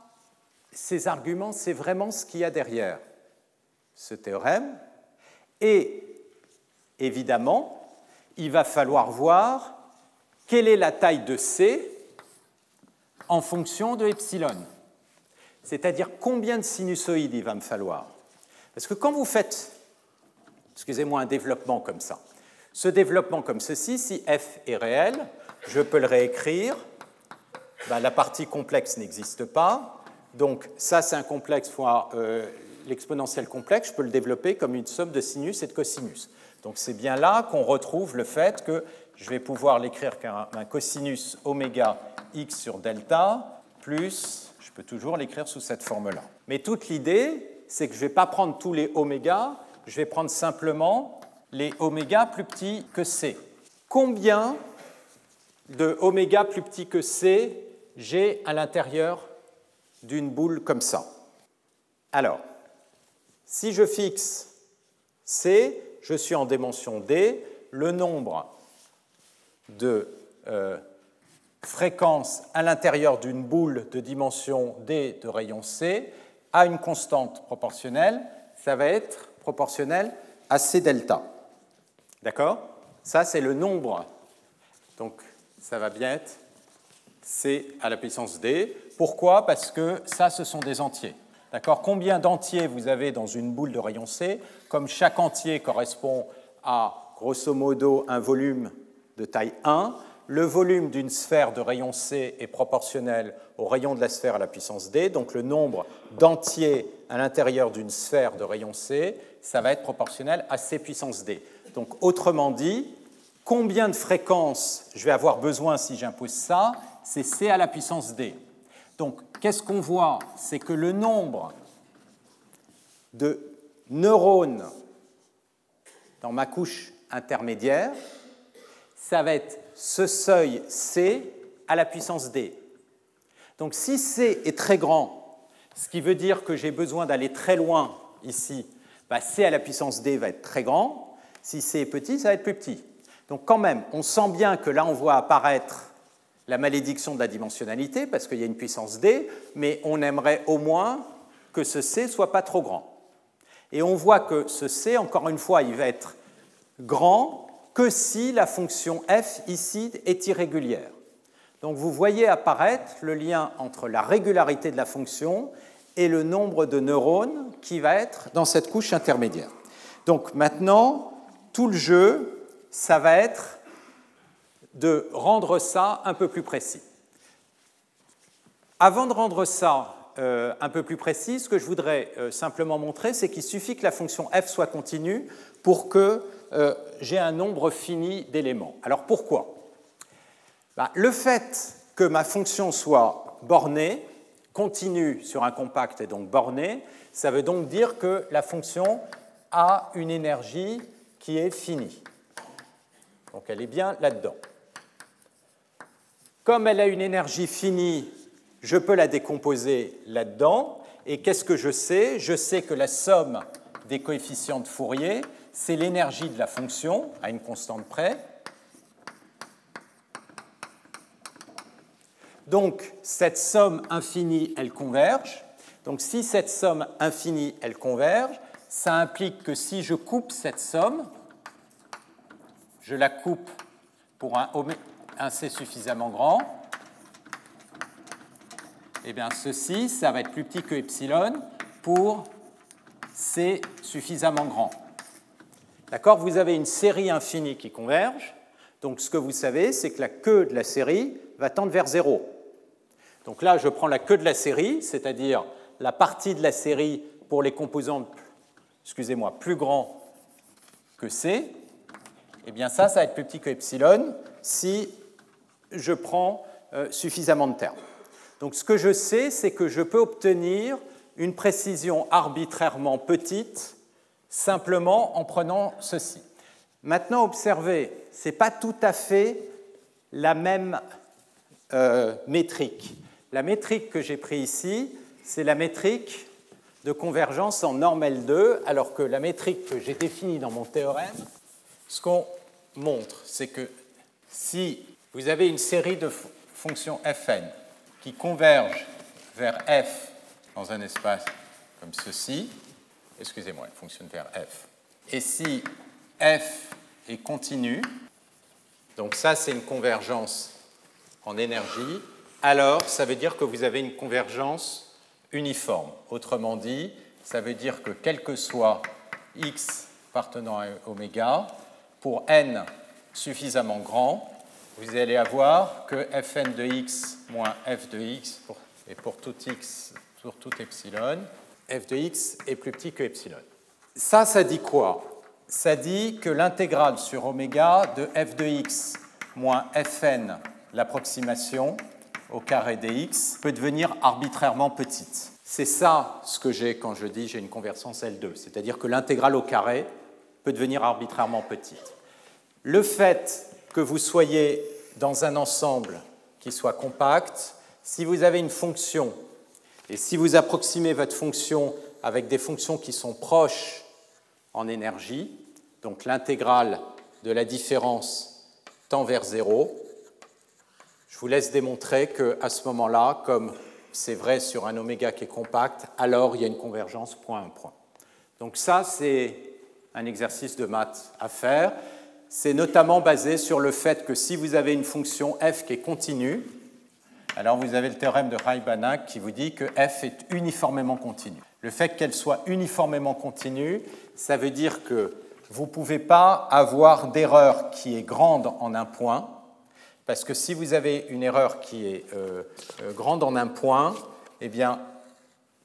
Speaker 2: ces arguments, c'est vraiment ce qu'il y a derrière ce théorème. Et évidemment, il va falloir voir quelle est la taille de C en fonction de epsilon. C'est-à-dire combien de sinusoïdes il va me falloir. Parce que quand vous faites, excusez-moi, un développement comme ça, ce développement comme ceci, si f est réel, je peux le réécrire. Ben, la partie complexe n'existe pas. Donc ça, c'est un complexe fois euh, l'exponentiel complexe, je peux le développer comme une somme de sinus et de cosinus. Donc c'est bien là qu'on retrouve le fait que je vais pouvoir l'écrire comme un cosinus oméga x sur delta plus, toujours l'écrire sous cette forme-là. Mais toute l'idée, c'est que je ne vais pas prendre tous les oméga, je vais prendre simplement les oméga plus petits que c. Combien de oméga plus petits que c j'ai à l'intérieur d'une boule comme ça? Alors, si je fixe C, je suis en dimension D, le nombre de euh, fréquences à l'intérieur d'une boule de dimension D de rayon C a une constante proportionnelle, ça va être proportionnel à C delta. D'accord? Ça, c'est le nombre. Donc, ça va bien être C à la puissance D. Pourquoi? Parce que ça, ce sont des entiers. D'accord? Combien d'entiers vous avez dans une boule de rayon C? Comme chaque entier correspond à, grosso modo, un volume de taille 1, le volume d'une sphère de rayon C est proportionnel au rayon de la sphère à la puissance D, donc le nombre d'entiers à l'intérieur d'une sphère de rayon C, ça va être proportionnel à C puissance D. Donc autrement dit, combien de fréquences je vais avoir besoin si j'impose ça C'est C à la puissance D. Donc, qu'est-ce qu'on voit? C'est que le nombre de neurones dans ma couche intermédiaire, ça va être ce seuil C à la puissance D. Donc si C est très grand, ce qui veut dire que j'ai besoin d'aller très loin ici, bah, C à la puissance D va être très grand. Si C est petit, ça va être plus petit. Donc quand même, on sent bien que là, on voit apparaître la malédiction de la dimensionnalité, parce qu'il y a une puissance d, mais on aimerait au moins que ce c soit pas trop grand. Et on voit que ce c, encore une fois, il va être grand que si la fonction f ici est irrégulière. Donc vous voyez apparaître le lien entre la régularité de la fonction et le nombre de neurones qui va être dans cette couche intermédiaire. Donc maintenant, tout le jeu, ça va être de rendre ça un peu plus précis. Avant de rendre ça euh, un peu plus précis, ce que je voudrais euh, simplement montrer, c'est qu'il suffit que la fonction f soit continue pour que euh, j'ai un nombre fini d'éléments. Alors pourquoi? Ben, Le fait que ma fonction soit bornée, continue sur un compact et donc bornée, ça veut donc dire que la fonction a une énergie qui est finie. Donc elle est bien là-dedans. Comme elle a une énergie finie, je peux la décomposer là-dedans. Et qu'est-ce que je sais? Je sais que la somme des coefficients de Fourier, c'est l'énergie de la fonction à une constante près. Donc cette somme infinie, elle converge. Donc si cette somme infinie, elle converge, ça implique que si je coupe cette somme, je la coupe pour un, C suffisamment grand, eh bien ceci, ça va être plus petit que epsilon pour C suffisamment grand. D'accord? Vous avez une série infinie qui converge. Donc ce que vous savez, c'est que la queue de la série va tendre vers 0. Donc là, je prends la queue de la série, c'est-à-dire la partie de la série pour les composants, excusez-moi, plus grands que C. Eh bien ça, ça va être plus petit que epsilon si je prends euh, suffisamment de termes. Donc ce que je sais, c'est que je peux obtenir une précision arbitrairement petite simplement en prenant ceci. Maintenant, observez, ce n'est pas tout à fait la même euh, métrique. La métrique que j'ai prise ici, c'est la métrique de convergence en norme L2, alors que la métrique que j'ai définie dans mon théorème, ce qu'on montre, c'est que si vous avez une série de fonctions fn qui convergent vers f dans un espace comme ceci, excusez-moi, elle fonctionne vers f, et si f est continu, donc ça c'est une convergence en énergie, alors ça veut dire que vous avez une convergence uniforme. Autrement dit, ça veut dire que quel que soit x appartenant à oméga, pour n suffisamment grand, vous allez avoir que fn de x moins f de x, et pour tout x, pour tout epsilon, f de x est plus petit que epsilon. Ça, ça dit quoi? Ça dit que l'intégrale sur oméga de f de x moins fn, l'approximation au carré dx, peut devenir arbitrairement petite. C'est ça ce que j'ai quand je dis j'ai une convergence L2, c'est-à-dire que l'intégrale au carré peut devenir arbitrairement petite. Le fait que vous soyez dans un ensemble qui soit compact, si vous avez une fonction et si vous approximez votre fonction avec des fonctions qui sont proches en énergie, donc l'intégrale de la différence tend vers zéro, je vous laisse démontrer qu'à ce moment-là, comme c'est vrai sur un oméga qui est compact, alors il y a une convergence point un point. Donc ça, c'est un exercice de maths à faire c'est notamment basé sur le fait que si vous avez une fonction f qui est continue, alors vous avez le théorème de Reibanac qui vous dit que f est uniformément continue. Le fait qu'elle soit uniformément continue, ça veut dire que vous ne pouvez pas avoir d'erreur qui est grande en un point, parce que si vous avez une erreur qui est euh, euh, grande en un point, eh bien,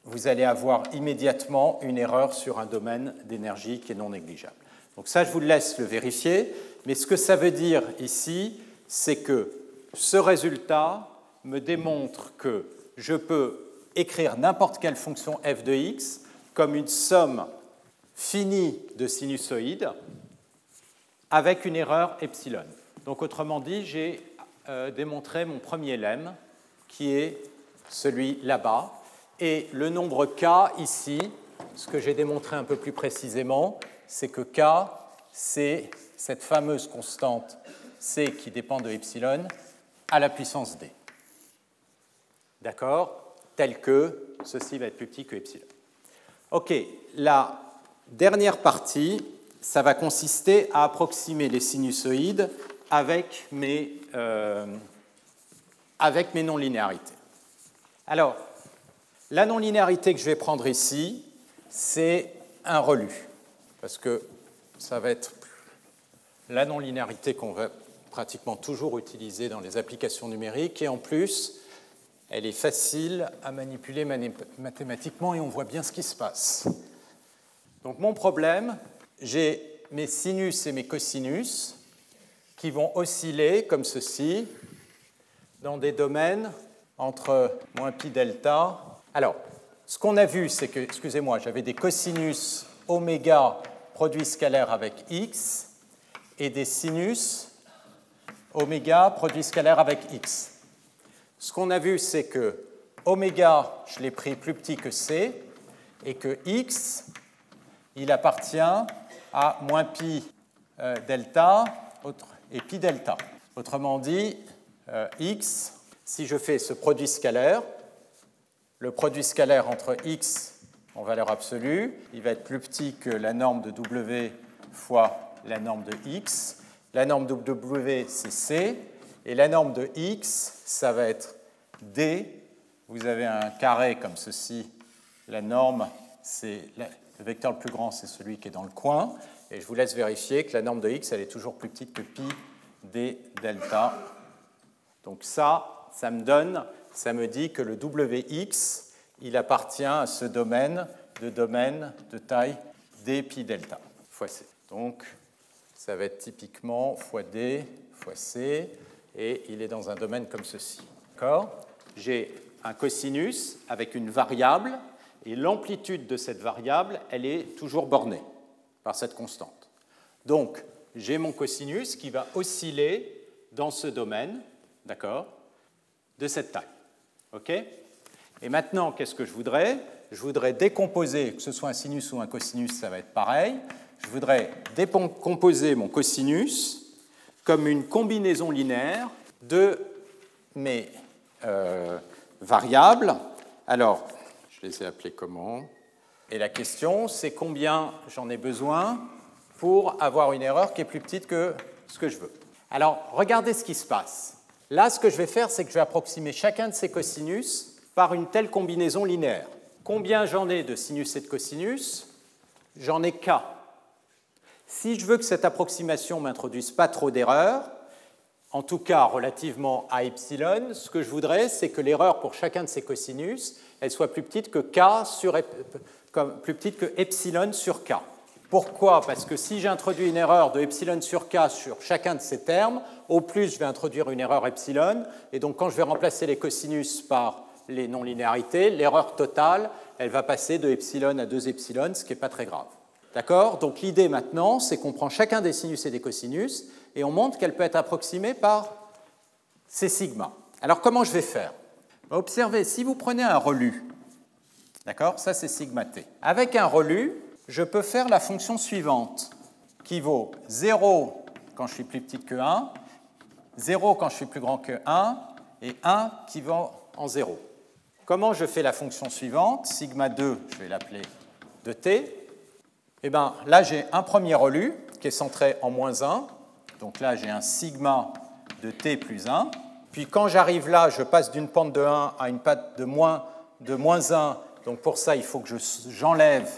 Speaker 2: vous allez avoir immédiatement une erreur sur un domaine d'énergie qui est non négligeable. Donc ça, je vous laisse le vérifier, mais ce que ça veut dire ici, c'est que ce résultat me démontre que je peux écrire n'importe quelle fonction f de x comme une somme finie de sinusoïdes avec une erreur epsilon. Donc autrement dit, j'ai euh, démontré mon premier lemme, qui est celui là-bas, et le nombre k ici, ce que j'ai démontré un peu plus précisément, c'est que K, c'est cette fameuse constante C qui dépend de epsilon à la puissance D. D'accord? Tel que ceci va être plus petit que epsilon. OK, la dernière partie, ça va consister à approximer les sinusoïdes avec mes, euh, avec mes non-linéarités. Alors, la non-linéarité que je vais prendre ici, c'est un relu parce que ça va être la non-linéarité qu'on va pratiquement toujours utiliser dans les applications numériques, et en plus, elle est facile à manipuler mathématiquement et on voit bien ce qui se passe. Donc mon problème, j'ai mes sinus et mes cosinus qui vont osciller comme ceci dans des domaines entre moins pi delta. Alors, ce qu'on a vu, c'est que, excusez-moi, j'avais des cosinus oméga produit scalaire avec x et des sinus oméga produit scalaire avec x. Ce qu'on a vu, c'est que oméga, je l'ai pris plus petit que c, et que x, il appartient à moins pi euh, delta et pi delta. Autrement dit, euh, x, si je fais ce produit scalaire, le produit scalaire entre x en valeur absolue. Il va être plus petit que la norme de W fois la norme de X. La norme de W, c'est C. Et la norme de X, ça va être D. Vous avez un carré comme ceci. La norme, c'est le vecteur le plus grand, c'est celui qui est dans le coin. Et je vous laisse vérifier que la norme de x, elle est toujours plus petite que pi d delta. Donc ça, ça me donne, ça me dit que le wx, il appartient à ce domaine de domaine de taille d pi delta fois c. Donc ça va être typiquement fois d fois c, et il est dans un domaine comme ceci. D'accord? J'ai un cosinus avec une variable, et l'amplitude de cette variable, elle est toujours bornée par cette constante. Donc, j'ai mon cosinus qui va osciller dans ce domaine, d'accord, de cette taille. OK? Et maintenant, qu'est-ce que je voudrais? Je voudrais décomposer, que ce soit un sinus ou un cosinus, ça va être pareil. Je voudrais décomposer mon cosinus comme une combinaison linéaire de mes euh, variables. Alors, je les ai appelées comment? Et la question, c'est combien j'en ai besoin pour avoir une erreur qui est plus petite que ce que je veux. Alors, regardez ce qui se passe. Là, ce que je vais faire, c'est que je vais approximer chacun de ces cosinus par une telle combinaison linéaire. Combien j'en ai de sinus et de cosinus? J'en ai k. Si je veux que cette approximation m'introduise pas trop d'erreurs, en tout cas relativement à epsilon, ce que je voudrais, c'est que l'erreur pour chacun de ces cosinus, elle soit plus petite que k sur epsilon sur k. Pourquoi? Parce que si j'introduis une erreur de epsilon sur k sur chacun de ces termes, au plus je vais introduire une erreur epsilon, et donc quand je vais remplacer les cosinus par les non-linéarités, l'erreur totale, elle va passer de epsilon à 2 epsilon, ce qui n'est pas très grave. D'accord? Donc l'idée maintenant, c'est qu'on prend chacun des sinus et des cosinus et on montre qu'elle peut être approximée par ces sigma. Alors comment je vais faire? Observez, si vous prenez un relu, d'accord? Ça c'est sigma t. Avec un relu, je peux faire la fonction suivante qui vaut 0 quand je suis plus petit que 1, 0 quand je suis plus grand que 1 et 1 qui va en 0. Comment je fais la fonction suivante? Sigma 2, je vais l'appeler de t. Eh bien, là, j'ai un premier relu qui est centré en moins 1. Donc là, j'ai un sigma de t plus 1. Puis quand j'arrive là, je passe d'une pente de 1 à une pente de moins, de moins 1. Donc pour ça, il faut que j'enlève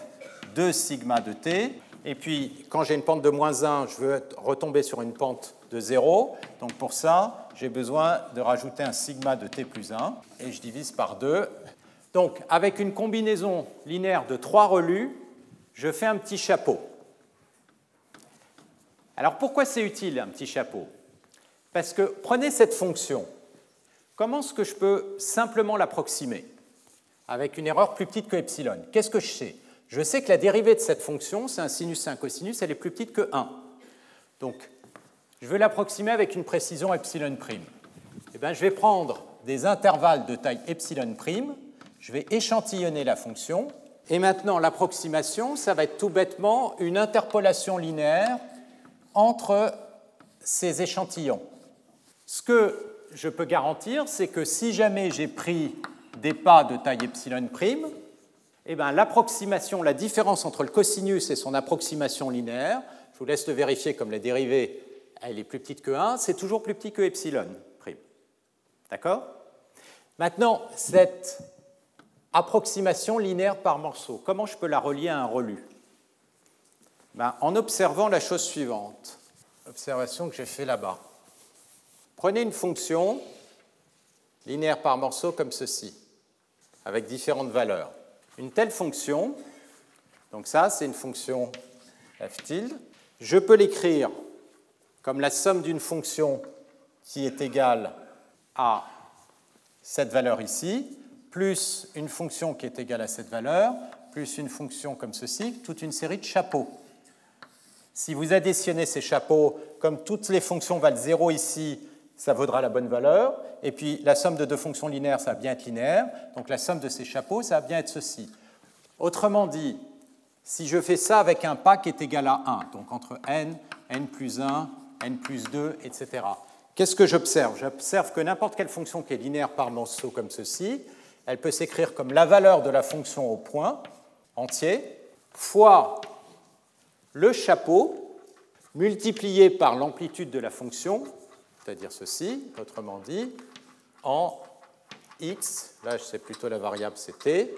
Speaker 2: 2 sigma de t. Et puis, quand j'ai une pente de moins 1, je veux retomber sur une pente de 0. Donc pour ça, j'ai besoin de rajouter un sigma de t plus 1. Et je divise par 2. Donc, avec une combinaison linéaire de 3 relus, je fais un petit chapeau. Alors pourquoi c'est utile un petit chapeau? Parce que prenez cette fonction. Comment est-ce que je peux simplement l'approximer? Avec une erreur plus petite que epsilon Qu'est-ce que je sais? Je sais que la dérivée de cette fonction, c'est un sinus et un cosinus, elle est plus petite que 1. Donc, je veux l'approximer avec une précision epsilon prime. Eh bien, je vais prendre des intervalles de taille epsilon prime, je vais échantillonner la fonction, et maintenant, l'approximation, ça va être tout bêtement une interpolation linéaire entre ces échantillons. Ce que je peux garantir, c'est que si jamais j'ai pris des pas de taille epsilon prime, eh bien, l'approximation, la différence entre le cosinus et son approximation linéaire, je vous laisse le vérifier comme la dérivée, elle est plus petite que 1, c'est toujours plus petit que epsilon prime. D'accord? Maintenant, cette approximation linéaire par morceau. Comment je peux la relier à un relu? Ben, En observant la chose suivante. Observation que j'ai fait là-bas. Prenez une fonction linéaire par morceau comme ceci, avec différentes valeurs. Une telle fonction, donc ça c'est une fonction f tilde, je peux l'écrire comme la somme d'une fonction qui est égale à cette valeur ici, plus une fonction qui est égale à cette valeur, plus une fonction comme ceci, toute une série de chapeaux. Si vous additionnez ces chapeaux, comme toutes les fonctions valent 0 ici, ça vaudra la bonne valeur. Et puis la somme de deux fonctions linéaires, ça va bien être linéaire. Donc la somme de ces chapeaux, ça va bien être ceci. Autrement dit, si je fais ça avec un pas qui est égal à 1, donc entre n, n plus 1, n plus 2, etc., qu'est-ce que j'observe? J'observe que n'importe quelle fonction qui est linéaire par morceau comme ceci, elle peut s'écrire comme la valeur de la fonction au point entier fois le chapeau multiplié par l'amplitude de la fonction, c'est-à-dire ceci, autrement dit, en x, là c'est plutôt la variable c'est t,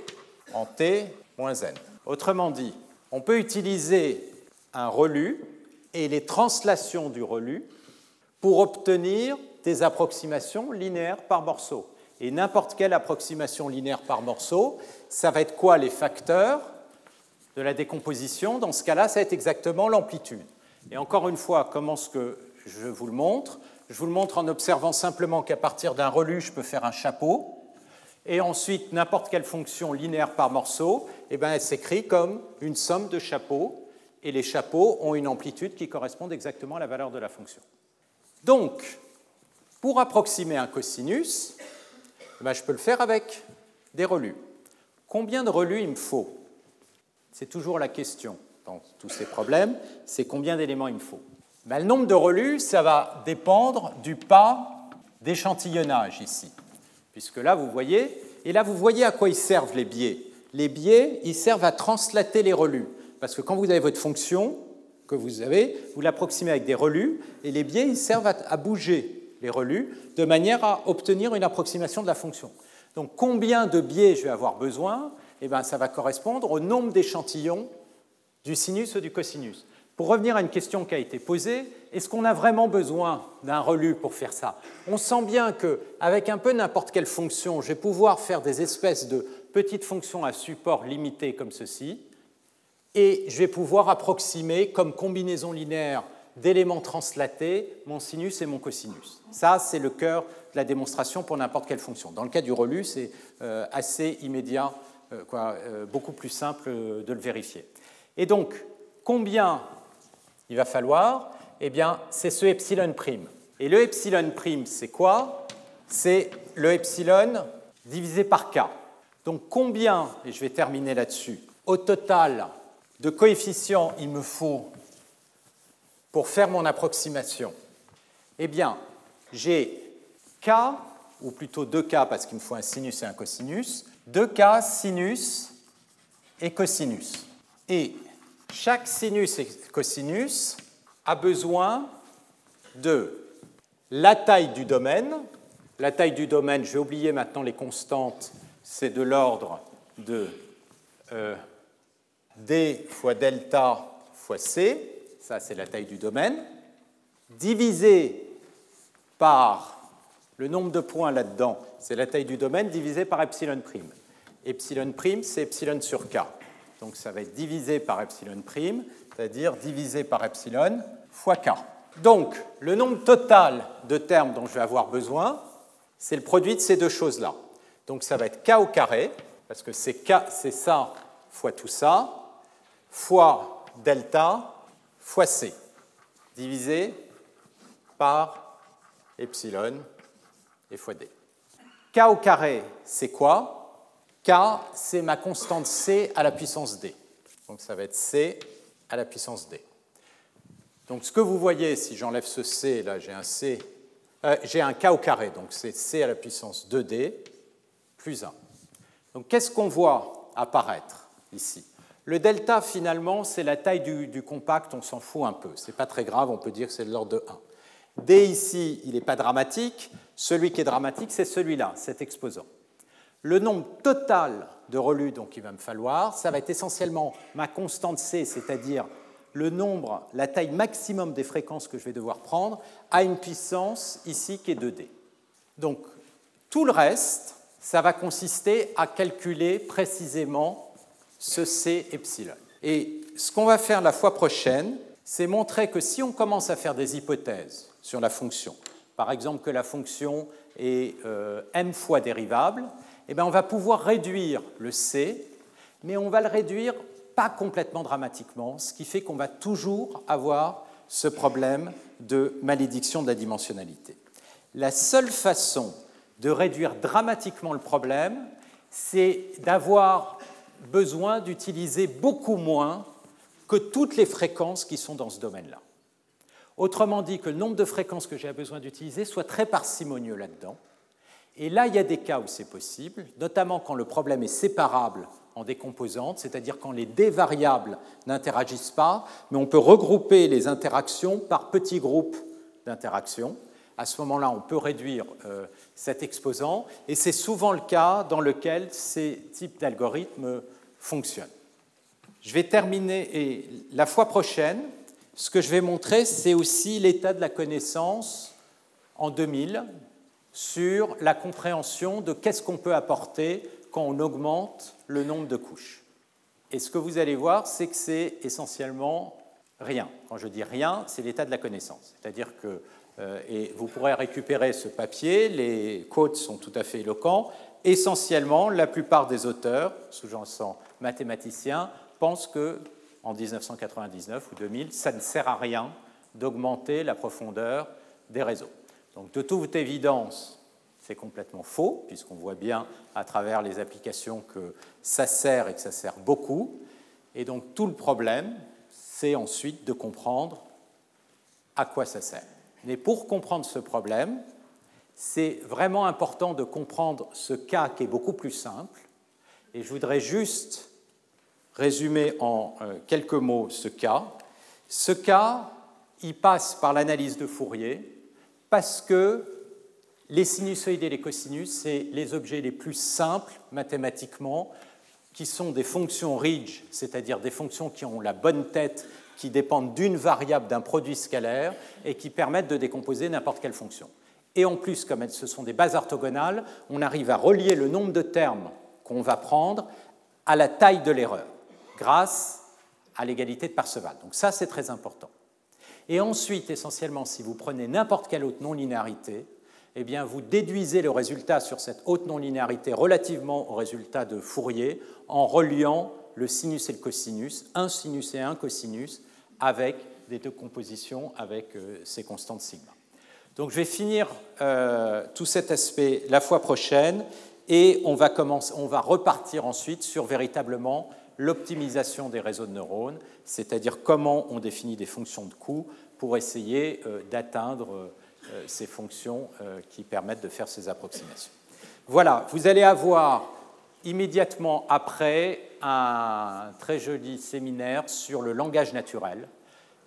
Speaker 2: en t moins n. Autrement dit, on peut utiliser un relu et les translations du relu pour obtenir des approximations linéaires par morceau. Et n'importe quelle approximation linéaire par morceau, ça va être quoi les facteurs de la décomposition? Dans ce cas-là, ça va être exactement l'amplitude. Et encore une fois, comment est-ce que je vous le montre? Je vous le montre en observant simplement qu'à partir d'un relu, je peux faire un chapeau. Et ensuite, n'importe quelle fonction linéaire par morceau, eh ben, elle s'écrit comme une somme de chapeaux. Et les chapeaux ont une amplitude qui correspond exactement à la valeur de la fonction. Donc, pour approximer un cosinus, ben, je peux le faire avec des relus. Combien de relus il me faut? C'est toujours la question dans tous ces problèmes, c'est combien d'éléments il me faut. Ben, le nombre de relus, ça va dépendre du pas d'échantillonnage ici. Puisque là, vous voyez, et là, vous voyez à quoi ils servent les biais. Les biais, ils servent à translater les relus. Parce que quand vous avez votre fonction que vous avez, vous l'approximez avec des relus, et les biais, ils servent à bouger les relus, de manière à obtenir une approximation de la fonction. Donc combien de biais je vais avoir besoin eh bien, Ça va correspondre au nombre d'échantillons du sinus ou du cosinus. Pour revenir à une question qui a été posée, est-ce qu'on a vraiment besoin d'un relu pour faire ça? On sent bien qu'avec un peu n'importe quelle fonction, je vais pouvoir faire des espèces de petites fonctions à support limité comme ceci, et je vais pouvoir approximer comme combinaison linéaire d'éléments translatés mon sinus et mon cosinus. Ça, c'est le cœur de la démonstration pour n'importe quelle fonction. Dans le cas du relu, c'est euh, assez immédiat, euh, euh, beaucoup plus simple de le vérifier. Et donc, combien il va falloir? Eh bien, c'est ce epsilon prime. Et le epsilon prime, c'est quoi? C'est le epsilon divisé par k. Donc, combien, et je vais terminer là-dessus, au total de coefficients il me faut pour faire mon approximation Eh bien, j'ai k, ou plutôt 2k parce qu'il me faut un sinus et un cosinus, 2k sinus et cosinus. Et chaque sinus et cosinus a besoin de la taille du domaine. La taille du domaine, je vais oublier maintenant les constantes, c'est de l'ordre de euh, d fois delta fois c ça c'est la taille du domaine, divisé par le nombre de points là-dedans, c'est la taille du domaine, divisé par epsilon prime. Epsilon prime, c'est epsilon sur k. Donc ça va être divisé par epsilon prime, c'est-à-dire divisé par epsilon fois k. Donc le nombre total de termes dont je vais avoir besoin, c'est le produit de ces deux choses-là. Donc ça va être k au carré, parce que c'est ça fois tout ça, fois delta fois c, divisé par epsilon et fois d. K au carré, c'est quoi? K, c'est ma constante c à la puissance d. Donc ça va être c à la puissance d. Donc ce que vous voyez, si j'enlève ce c, là j'ai un c, euh, j'ai un k au carré, donc c'est c à la puissance 2d plus 1. Donc qu'est-ce qu'on voit apparaître ici? Le delta, finalement, c'est la taille du, compact, on s'en fout un peu. Ce n'est pas très grave, on peut dire que c'est de l'ordre de 1. D ici, il n'est pas dramatique. Celui qui est dramatique, c'est celui-là, cet exposant. Le nombre total de relus donc il va me falloir, ça va être essentiellement ma constante C, c'est-à-dire le nombre, la taille maximum des fréquences que je vais devoir prendre, à une puissance ici qui est 2D. Donc tout le reste, ça va consister à calculer précisément ce C epsilon. Et ce qu'on va faire la fois prochaine, c'est montrer que si on commence à faire des hypothèses sur la fonction, par exemple que la fonction est euh, m fois dérivable, eh bien on va pouvoir réduire le C, mais on va le réduire pas complètement dramatiquement, ce qui fait qu'on va toujours avoir ce problème de malédiction de la dimensionnalité. La seule façon de réduire dramatiquement le problème, c'est d'avoir besoin d'utiliser beaucoup moins que toutes les fréquences qui sont dans ce domaine-là. Autrement dit, que le nombre de fréquences que j'ai besoin d'utiliser soit très parcimonieux là-dedans. Et là, il y a des cas où c'est possible, notamment quand le problème est séparable en décomposantes, c'est-à-dire quand les D variables n'interagissent pas, mais on peut regrouper les interactions par petits groupes d'interactions. À ce moment-là, on peut réduire euh, cet exposant, et c'est souvent le cas dans lequel ces types d'algorithmes fonctionnent. Je vais terminer, et la fois prochaine, ce que je vais montrer, c'est aussi l'état de la connaissance en 2000 sur la compréhension de qu'est-ce qu'on peut apporter quand on augmente le nombre de couches. Et ce que vous allez voir, c'est que c'est essentiellement rien. Quand je dis rien, c'est l'état de la connaissance. C'est-à-dire que, et vous pourrez récupérer ce papier, les quotes sont tout à fait éloquents. Essentiellement, la plupart des auteurs, sous-jacents mathématiciens, pensent que en 1999 ou 2000, ça ne sert à rien d'augmenter la profondeur des réseaux. Donc de toute évidence, c'est complètement faux, puisqu'on voit bien à travers les applications que ça sert et que ça sert beaucoup. Et donc tout le problème, c'est ensuite de comprendre à quoi ça sert. Mais pour comprendre ce problème, c'est vraiment important de comprendre ce cas qui est beaucoup plus simple. Et je voudrais juste résumer en euh, quelques mots ce cas. Ce cas, il passe par l'analyse de Fourier parce que les sinusoïdes et les cosinus, c'est les objets les plus simples mathématiquement, qui sont des fonctions ridge, c'est-à-dire des fonctions qui ont la bonne tête, qui dépendent d'une variable d'un produit scalaire et qui permettent de décomposer n'importe quelle fonction. Et en plus, comme ce sont des bases orthogonales, on arrive à relier le nombre de termes qu'on va prendre à la taille de l'erreur grâce à l'égalité de Parseval. Donc ça, c'est très important. Et ensuite, essentiellement, si vous prenez n'importe quelle autre non-linéarité, eh bien, vous déduisez le résultat sur cette haute non-linéarité relativement au résultat de Fourier en reliant le sinus et le cosinus, un sinus et un cosinus, avec des deux compositions avec euh, ces constantes sigma. Donc je vais finir euh, tout cet aspect la fois prochaine et on va, repartir ensuite sur véritablement l'optimisation des réseaux de neurones, c'est-à-dire comment on définit des fonctions de coût pour essayer euh, d'atteindre ces fonctions qui permettent de faire ces approximations. Voilà, vous allez avoir immédiatement après un très joli séminaire sur le langage naturel.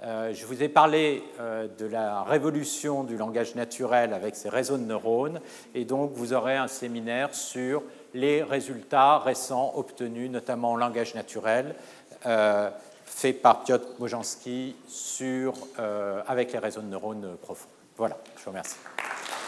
Speaker 2: Je vous ai parlé de la révolution du langage naturel avec ces réseaux de neurones, et donc vous aurez un séminaire sur les résultats récents obtenus, notamment en langage naturel, euh, fait par Piotr Mojanski euh, avec les réseaux de neurones profonds. Voilà, je vous remercie.